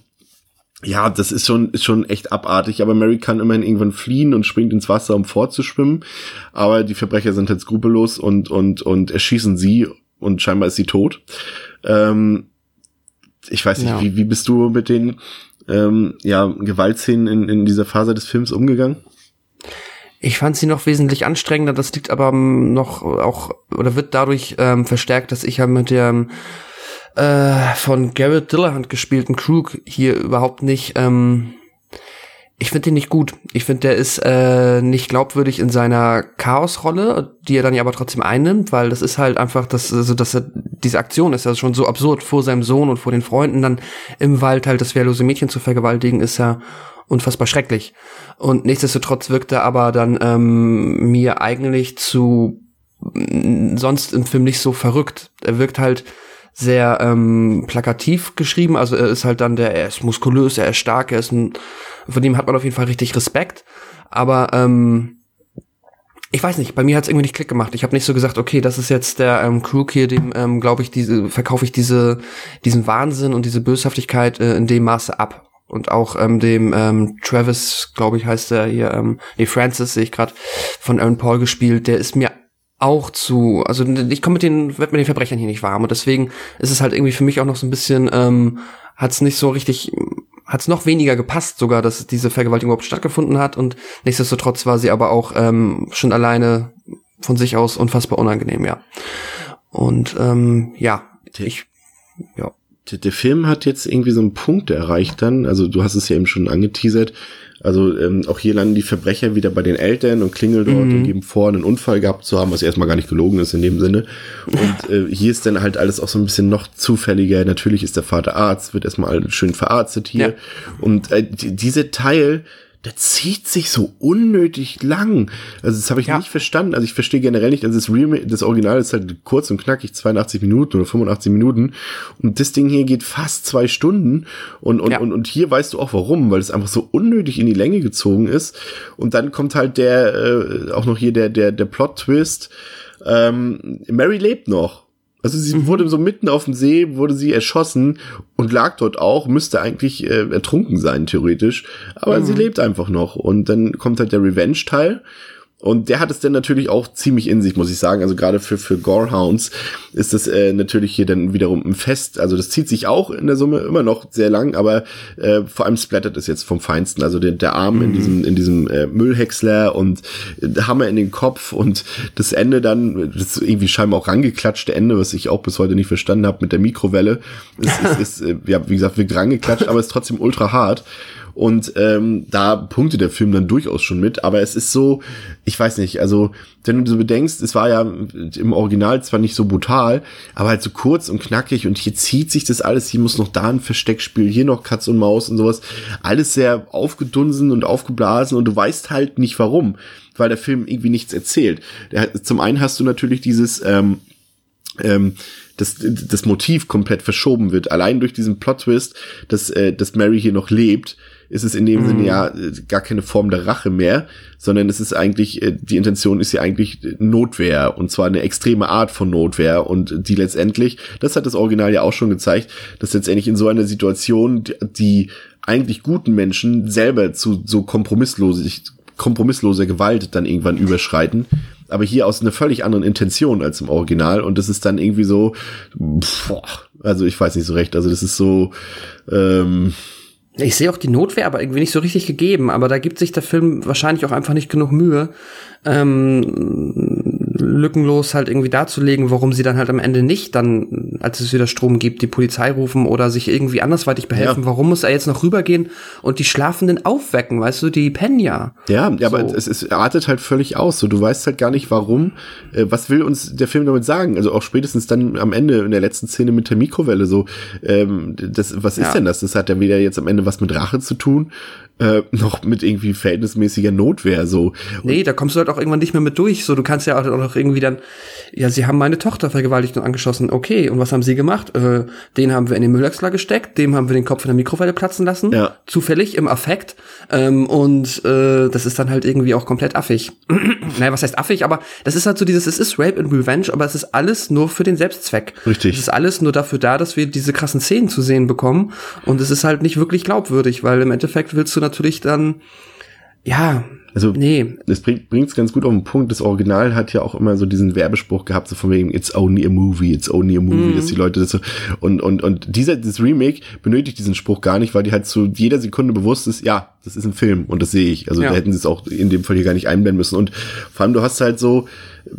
ja, das ist schon, ist schon echt abartig, aber Mary kann immerhin irgendwann fliehen und springt ins Wasser, um fortzuschwimmen. Aber die Verbrecher sind halt skrupellos und, und, und erschießen sie und scheinbar ist sie tot. Ähm, ich weiß nicht, ja. wie, wie bist du mit den ähm, ja, Gewaltszenen in, in dieser Phase des Films umgegangen? Ich fand sie noch wesentlich anstrengender. Das liegt aber noch auch oder wird dadurch ähm, verstärkt, dass ich ja mit der äh, von Garrett Dillahunt gespielten Krug hier überhaupt nicht. Ähm, ich finde den nicht gut. Ich finde, der ist äh, nicht glaubwürdig in seiner Chaosrolle, die er dann ja aber trotzdem einnimmt, weil das ist halt einfach, das, also dass er diese Aktion ist ja schon so absurd, vor seinem Sohn und vor den Freunden dann im Wald halt das wehrlose Mädchen zu vergewaltigen, ist ja unfassbar schrecklich. Und nichtsdestotrotz wirkt er aber dann ähm, mir eigentlich zu sonst im Film nicht so verrückt. Er wirkt halt sehr ähm, plakativ geschrieben. Also er ist halt dann der, er ist muskulös, er ist stark, er ist ein, von dem hat man auf jeden Fall richtig Respekt. Aber ähm, ich weiß nicht, bei mir hat es irgendwie nicht Klick gemacht. Ich habe nicht so gesagt, okay, das ist jetzt der ähm, Crook hier, dem ähm, glaube ich, diese verkaufe ich diese diesen Wahnsinn und diese Böshaftigkeit äh, in dem Maße ab. Und auch ähm, dem ähm, Travis, glaube ich, heißt der hier, ähm, nee, Francis sehe ich gerade von Aaron Paul gespielt, der ist mir auch zu, also ich komme mit den, werd mit den Verbrechern hier nicht warm und deswegen ist es halt irgendwie für mich auch noch so ein bisschen, ähm, hat es nicht so richtig, hat es noch weniger gepasst sogar, dass diese Vergewaltigung überhaupt stattgefunden hat und nichtsdestotrotz war sie aber auch ähm, schon alleine von sich aus unfassbar unangenehm, ja. Und ähm, ja, ich, ja. Der, Film hat jetzt irgendwie so einen Punkt erreicht dann, also du hast es ja eben schon angeteasert, also ähm, auch hier landen die Verbrecher wieder bei den Eltern und klingeln dort mhm. und geben vor, einen Unfall gehabt zu haben, was erstmal gar nicht gelogen ist in dem Sinne. Und äh, hier ist dann halt alles auch so ein bisschen noch zufälliger. Natürlich ist der Vater Arzt, wird erstmal schön verarztet hier. Ja. Und äh, diese Teil, der zieht sich so unnötig lang. Also das habe ich ja. nicht verstanden. Also ich verstehe generell nicht, also das Remake, das Original ist halt kurz und knackig, 82 Minuten oder 85 Minuten. Und das Ding hier geht fast zwei Stunden. Und, und, ja. und, und hier weißt du auch warum, weil es einfach so unnötig in die Länge gezogen ist. Und dann kommt halt der, äh, auch noch hier der, der, der Plot-Twist. Ähm, Mary lebt noch. Also sie mhm. wurde so mitten auf dem See, wurde sie erschossen und lag dort auch, müsste eigentlich äh, ertrunken sein, theoretisch. Aber mhm. sie lebt einfach noch. Und dann kommt halt der Revenge-Teil. Und der hat es dann natürlich auch ziemlich in sich, muss ich sagen. Also gerade für, für Gorehounds ist das äh, natürlich hier dann wiederum ein Fest. Also das zieht sich auch in der Summe immer noch sehr lang, aber äh, vor allem splattert es jetzt vom Feinsten. Also der, der Arm mhm. in diesem, in diesem äh, Müllhäcksler und äh, Hammer in den Kopf und das Ende dann, das ist irgendwie scheinbar auch rangeklatschte Ende, was ich auch bis heute nicht verstanden habe mit der Mikrowelle. Es ist, ist, äh, ja, wie gesagt, wird rangeklatscht, aber ist trotzdem ultra hart. Und ähm, da punkte der Film dann durchaus schon mit. Aber es ist so, ich weiß nicht, also wenn du so bedenkst, es war ja im Original zwar nicht so brutal, aber halt so kurz und knackig und hier zieht sich das alles, hier muss noch da ein Versteckspiel, hier noch Katz und Maus und sowas. Alles sehr aufgedunsen und aufgeblasen und du weißt halt nicht warum, weil der Film irgendwie nichts erzählt. Der, zum einen hast du natürlich dieses, ähm, ähm, das, das Motiv komplett verschoben wird. Allein durch diesen Plot-Twist, dass, äh, dass Mary hier noch lebt, ist es in dem mhm. Sinne ja äh, gar keine Form der Rache mehr, sondern es ist eigentlich, äh, die Intention ist ja eigentlich Notwehr und zwar eine extreme Art von Notwehr und die letztendlich, das hat das Original ja auch schon gezeigt, dass letztendlich in so einer Situation die eigentlich guten Menschen selber zu so kompromisslos, kompromissloser Gewalt dann irgendwann überschreiten aber hier aus einer völlig anderen Intention als im Original und das ist dann irgendwie so, boah, also ich weiß nicht so recht, also das ist so, ähm, ich sehe auch die Notwehr, aber irgendwie nicht so richtig gegeben. Aber da gibt sich der Film wahrscheinlich auch einfach nicht genug Mühe, ähm, lückenlos halt irgendwie darzulegen, warum sie dann halt am Ende nicht dann, als es wieder Strom gibt, die Polizei rufen oder sich irgendwie andersweitig behelfen. Ja. Warum muss er jetzt noch rübergehen und die Schlafenden aufwecken, weißt du, die pennen ja. Ja, so. aber es, es artet halt völlig aus. So, du weißt halt gar nicht, warum. Äh, was will uns der Film damit sagen? Also auch spätestens dann am Ende in der letzten Szene mit der Mikrowelle so, ähm, das, was ist ja. denn das? Das hat ja weder jetzt am Ende was mit Rache zu tun, äh, noch mit irgendwie verhältnismäßiger Notwehr so. Nee, da kommst du halt auch irgendwann nicht mehr mit durch. So, du kannst ja auch noch irgendwie dann, ja, sie haben meine Tochter vergewaltigt und angeschossen. Okay, und was haben sie gemacht? Äh, den haben wir in den Müllwechsler gesteckt, dem haben wir den Kopf in der Mikrowelle platzen lassen. Ja. Zufällig im Affekt. Ähm, und äh, das ist dann halt irgendwie auch komplett affig. naja, was heißt affig? Aber das ist halt so dieses, es ist Rape and Revenge, aber es ist alles nur für den Selbstzweck. Richtig. Es ist alles nur dafür da, dass wir diese krassen Szenen zu sehen bekommen. Und es ist halt nicht wirklich glaubwürdig, weil im Endeffekt willst du natürlich dann, ja, also, nee. Das bringt es ganz gut auf den Punkt. Das Original hat ja auch immer so diesen Werbespruch gehabt, so von wegen, it's only a movie, it's only a movie, mm. dass die Leute das so, und, und, und dieser, das Remake benötigt diesen Spruch gar nicht, weil die halt zu jeder Sekunde bewusst ist, ja, das ist ein Film und das sehe ich. Also, ja. da hätten sie es auch in dem Fall hier gar nicht einblenden müssen. Und vor allem, du hast halt so,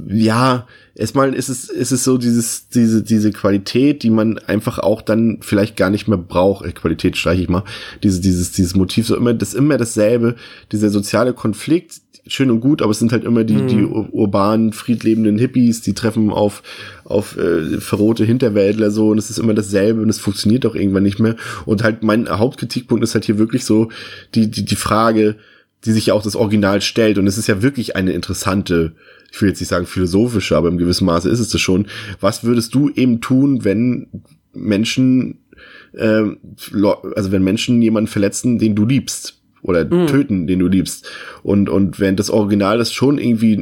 ja, erstmal ist es, ist es so dieses, diese, diese Qualität, die man einfach auch dann vielleicht gar nicht mehr braucht. Äh, Qualität streiche ich mal. Diese, dieses, dieses Motiv so immer, das immer dasselbe, dieser soziale Konflikt schön und gut, aber es sind halt immer die, die ur- urbanen, friedlebenden Hippies, die treffen auf, auf äh, verrohte Hinterwäldler so und es ist immer dasselbe und es funktioniert auch irgendwann nicht mehr. Und halt mein Hauptkritikpunkt ist halt hier wirklich so die, die, die Frage, die sich ja auch das Original stellt. Und es ist ja wirklich eine interessante, ich will jetzt nicht sagen philosophische, aber im gewissen Maße ist es das schon. Was würdest du eben tun, wenn Menschen, lo- also wenn Menschen jemanden verletzen, den du liebst? Oder töten, den du liebst. Und, und während das Original das schon irgendwie,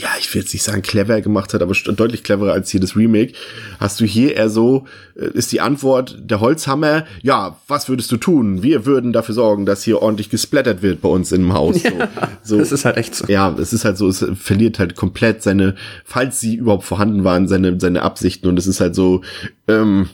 ja, ich will jetzt nicht sagen clever gemacht hat, aber deutlich cleverer als hier das Remake, hast du hier eher so, äh, ist die Antwort der Holzhammer, ja, was würdest du tun? Wir würden dafür sorgen, dass hier ordentlich gesplattert wird bei uns im Haus. So, so. Das ist halt echt so. Ja, es ist halt so, es verliert halt komplett seine, falls sie überhaupt vorhanden waren, seine, seine Absichten und es ist halt so, ähm,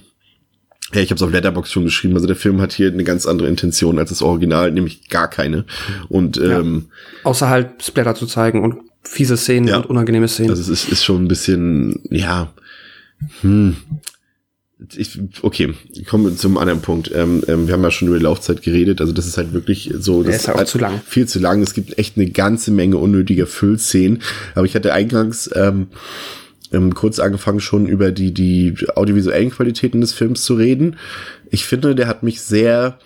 ja, ich habe es auf Letterbox schon geschrieben, also der Film hat hier eine ganz andere Intention als das Original, nämlich gar keine. Und ähm, Außer halt Splatter zu zeigen und fiese Szenen Ja. und unangenehme Szenen. also es ist, ist schon ein bisschen, ja, hm. Ich, okay, kommen wir zum anderen Punkt. Ähm, ähm, wir haben ja schon über die Laufzeit geredet. Also das ist halt wirklich so. Das ist halt auch zu lang. Viel zu lang. Es gibt echt eine ganze Menge unnötiger Füllszenen. Aber ich hatte eingangs ähm, ähm, kurz angefangen schon über die, die audiovisuellen Qualitäten des Films zu reden. Ich finde, der hat mich sehr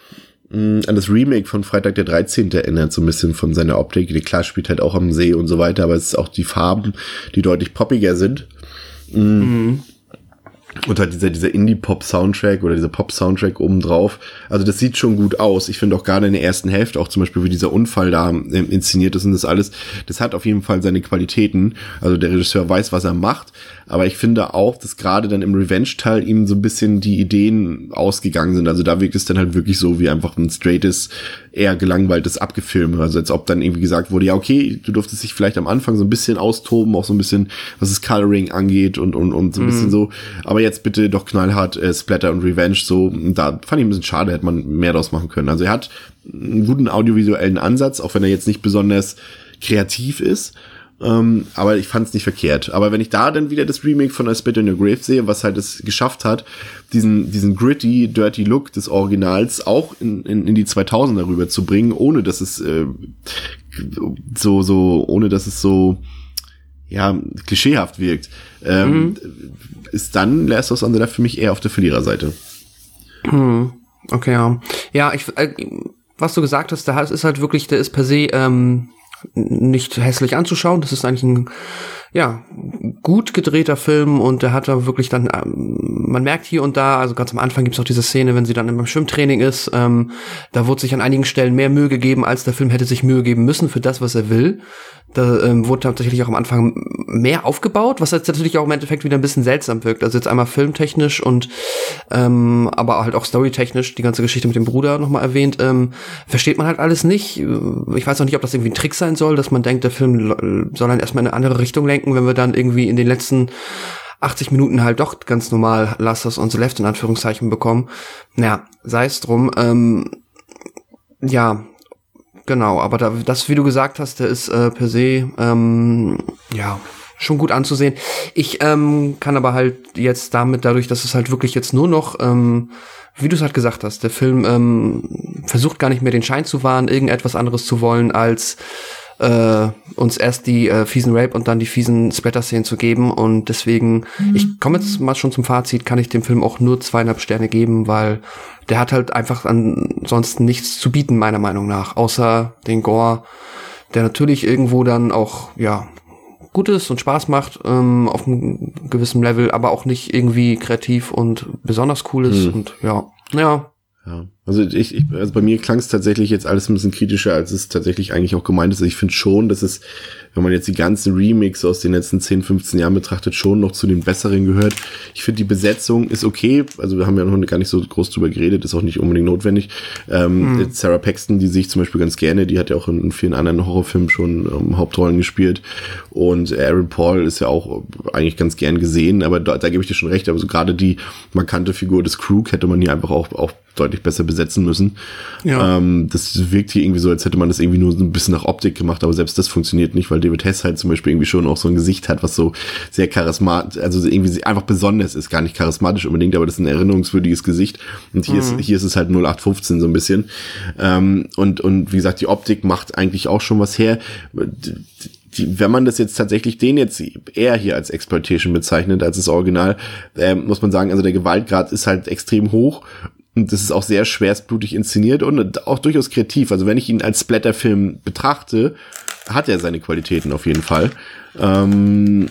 mh, an das Remake von Freitag der 13. erinnert, so ein bisschen von seiner Optik. Die klar spielt halt auch am See und so weiter, aber es ist auch die Farben, die deutlich poppiger sind. Und halt dieser, dieser Indie-Pop-Soundtrack oder dieser Pop-Soundtrack obendrauf. Also das sieht schon gut aus. Ich finde auch gerade in der ersten Hälfte, auch zum Beispiel wie dieser Unfall da ähm, inszeniert ist und das alles, das hat auf jeden Fall seine Qualitäten. Also der Regisseur weiß, was er macht. Aber ich finde auch, dass gerade dann im Revenge-Teil ihm so ein bisschen die Ideen ausgegangen sind. Also da wirkt es dann halt wirklich so wie einfach ein straightes, eher gelangweiltes Abgefilme. Also als ob dann irgendwie gesagt wurde, ja okay, du durftest dich vielleicht am Anfang so ein bisschen austoben, auch so ein bisschen, was das Coloring angeht und, und, und so ein bisschen so. Aber jetzt bitte doch knallhart äh, Splatter und Revenge so. Da fand ich ein bisschen schade, hätte man mehr draus machen können. Also er hat einen guten audiovisuellen Ansatz, auch wenn er jetzt nicht besonders kreativ ist. Ähm, aber ich fand es nicht verkehrt. Aber wenn ich da dann wieder das Remake von A Spit in Your Grave sehe, was halt es geschafft hat, diesen, diesen gritty, dirty Look des Originals auch in, in, in die 2000er rüber zu bringen, ohne dass es äh, so, so, ohne dass es so, ja, klischeehaft wirkt, ähm, ist dann Last of Us on the Left für mich eher auf der Verliererseite. Okay, ja. Ja, ich, äh, was du gesagt hast, der ist halt wirklich, der ist per se ähm, nicht hässlich anzuschauen. Das ist eigentlich ein ja, gut gedrehter Film und der hat da wirklich dann, ähm, man merkt hier und da, also ganz am Anfang gibt's auch diese Szene, wenn sie dann im Schwimmtraining ist, ähm, da wurde sich an einigen Stellen mehr Mühe gegeben, als der Film hätte sich Mühe geben müssen für das, was er will. Da ähm, wurde tatsächlich auch am Anfang mehr aufgebaut, was jetzt natürlich auch im Endeffekt wieder ein bisschen seltsam wirkt. Also jetzt einmal filmtechnisch und ähm, aber halt auch storytechnisch, die ganze Geschichte mit dem Bruder nochmal erwähnt, ähm, versteht man halt alles nicht. Ich weiß auch nicht, ob das irgendwie ein Trick sein soll, dass man denkt, der Film soll dann erstmal in eine andere Richtung lenken, wenn wir dann irgendwie in den letzten 80 Minuten halt doch ganz normal Last Us Left in Anführungszeichen bekommen. Naja, sei es drum. Ähm, ja, genau, aber da, das, wie du gesagt hast, der ist äh, per se, ähm, ja, schon gut anzusehen. Ich ähm, kann aber halt jetzt damit, dadurch, dass es halt wirklich jetzt nur noch, ähm, wie du es halt gesagt hast, der Film ähm, versucht gar nicht mehr den Schein zu wahren, irgendetwas anderes zu wollen, als äh, uns erst die äh, fiesen Rape und dann die fiesen Splatter-Szenen zu geben. Und deswegen, ich komme jetzt mal schon zum Fazit, kann ich dem Film auch nur zweieinhalb Sterne geben, weil der hat halt einfach ansonsten nichts zu bieten, meiner Meinung nach, außer den Gore, der natürlich irgendwo dann auch, ja, gut ist und Spaß macht ähm, auf einem gewissen Level, aber auch nicht irgendwie kreativ und besonders cool ist. Und ja, ja, Ja, also ich, ich also bei mir klang es tatsächlich jetzt alles ein bisschen kritischer, als es tatsächlich eigentlich auch gemeint ist. Also Ich finde schon, dass es, wenn man jetzt die ganzen Remix aus den letzten 10, 15 Jahren betrachtet, schon noch zu den besseren gehört. Ich finde, die Besetzung ist okay. Also wir haben ja noch gar nicht so groß drüber geredet, ist auch nicht unbedingt notwendig. Ähm, Sarah Paxton, die sehe ich zum Beispiel ganz gerne, die hat ja auch in, vielen anderen Horrorfilmen schon ähm, Hauptrollen gespielt. Und Aaron Paul ist ja auch eigentlich ganz gern gesehen, aber da, da gebe ich dir schon recht. Aber so gerade die markante Figur des Crew hätte man hier einfach auch, auch deutlich besser besetzen besetzen müssen. Ja. Ähm, das wirkt hier irgendwie so, als hätte man das irgendwie nur so ein bisschen nach Optik gemacht, aber selbst das funktioniert nicht, weil David Hess halt zum Beispiel irgendwie schon auch so ein Gesicht hat, was so sehr charismatisch, also irgendwie einfach besonders ist, gar nicht charismatisch unbedingt, aber das ist ein erinnerungswürdiges Gesicht. Und hier, ist, hier ist es halt 0815 so ein bisschen. Ähm, und, und wie gesagt, die Optik macht eigentlich auch schon was her. Die, wenn man das jetzt tatsächlich den jetzt eher hier als Exploitation bezeichnet als das Original, ähm, muss man sagen, also der Gewaltgrad ist halt extrem hoch und das ist auch sehr schwerstblutig inszeniert und auch durchaus kreativ. Also wenn ich ihn als Splatterfilm betrachte, hat er seine Qualitäten auf jeden Fall. Ähm,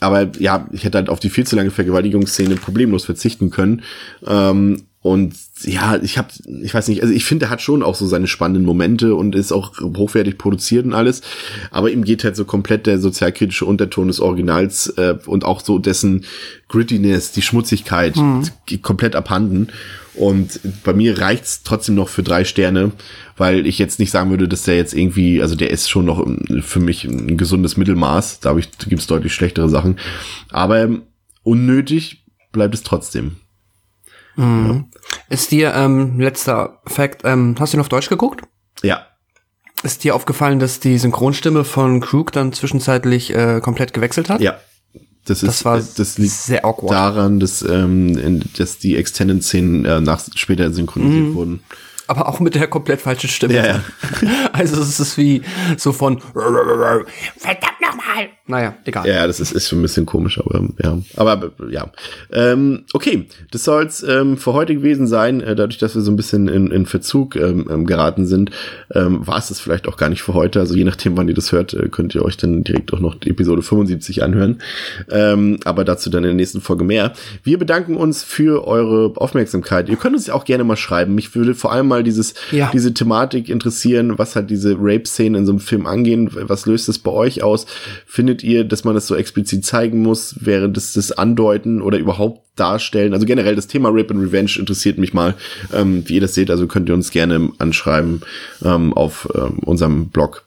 aber ja, ich hätte halt auf die viel zu lange Vergewaltigungsszene problemlos verzichten können. Ähm, und ja, ich habe, ich weiß nicht, also ich finde, er hat schon auch so seine spannenden Momente und ist auch hochwertig produziert und alles. Aber ihm geht halt so komplett der sozialkritische Unterton des Originals äh, und auch so dessen Grittiness, die Schmutzigkeit mhm. komplett abhanden. Und bei mir reicht's trotzdem noch für drei Sterne, weil ich jetzt nicht sagen würde, dass der jetzt irgendwie, also der ist schon noch für mich ein gesundes Mittelmaß. Da ich, gibt's deutlich schlechtere Sachen. Aber unnötig bleibt es trotzdem. Mhm. Ja. Ist dir, ähm, letzter Fact, ähm, hast du ihn auf Deutsch geguckt? Ja. Ist dir aufgefallen, dass die Synchronstimme von Krug dann zwischenzeitlich äh, komplett gewechselt hat? Ja. Das, ist, das, war das liegt sehr awkward. daran, dass, ähm, dass die Extended-Szenen äh, nach später synchronisiert mhm. wurden aber auch mit der komplett falschen Stimme. Ja, ja. Also es ist wie so von verdammt nochmal. Naja, egal. Ja, das ist, ist schon ein bisschen komisch, aber ja. Aber ja. Ähm, okay, das soll's ähm, für heute gewesen sein. Äh, dadurch, dass wir so ein bisschen in, in Verzug ähm, ähm geraten sind, ähm, war es das vielleicht auch gar nicht für heute. Also je nachdem, wann ihr das hört, äh, könnt ihr euch dann direkt auch noch die Episode 75 anhören. Ähm, aber dazu dann in der nächsten Folge mehr. Wir bedanken uns für eure Aufmerksamkeit. Ihr könnt uns auch gerne mal schreiben. Mich würde vor allem mal dieses, ja. diese Thematik interessieren, was halt diese Rape-Szenen in so einem Film angehen. Was löst das bei euch aus? Findet ihr, dass man das so explizit zeigen muss? Wäre das das Andeuten oder überhaupt darstellen? Also generell das Thema Rape and Revenge interessiert mich mal, ähm, wie ihr das seht. Also könnt ihr uns gerne anschreiben ähm, auf ähm, unserem Blog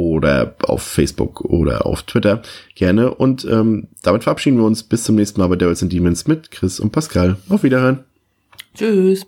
oder auf Facebook oder auf Twitter gerne. Und ähm, damit verabschieden wir uns. Bis zum nächsten Mal bei Devils and Demons mit Chris und Pascal. Auf Wiederhören. Tschüss.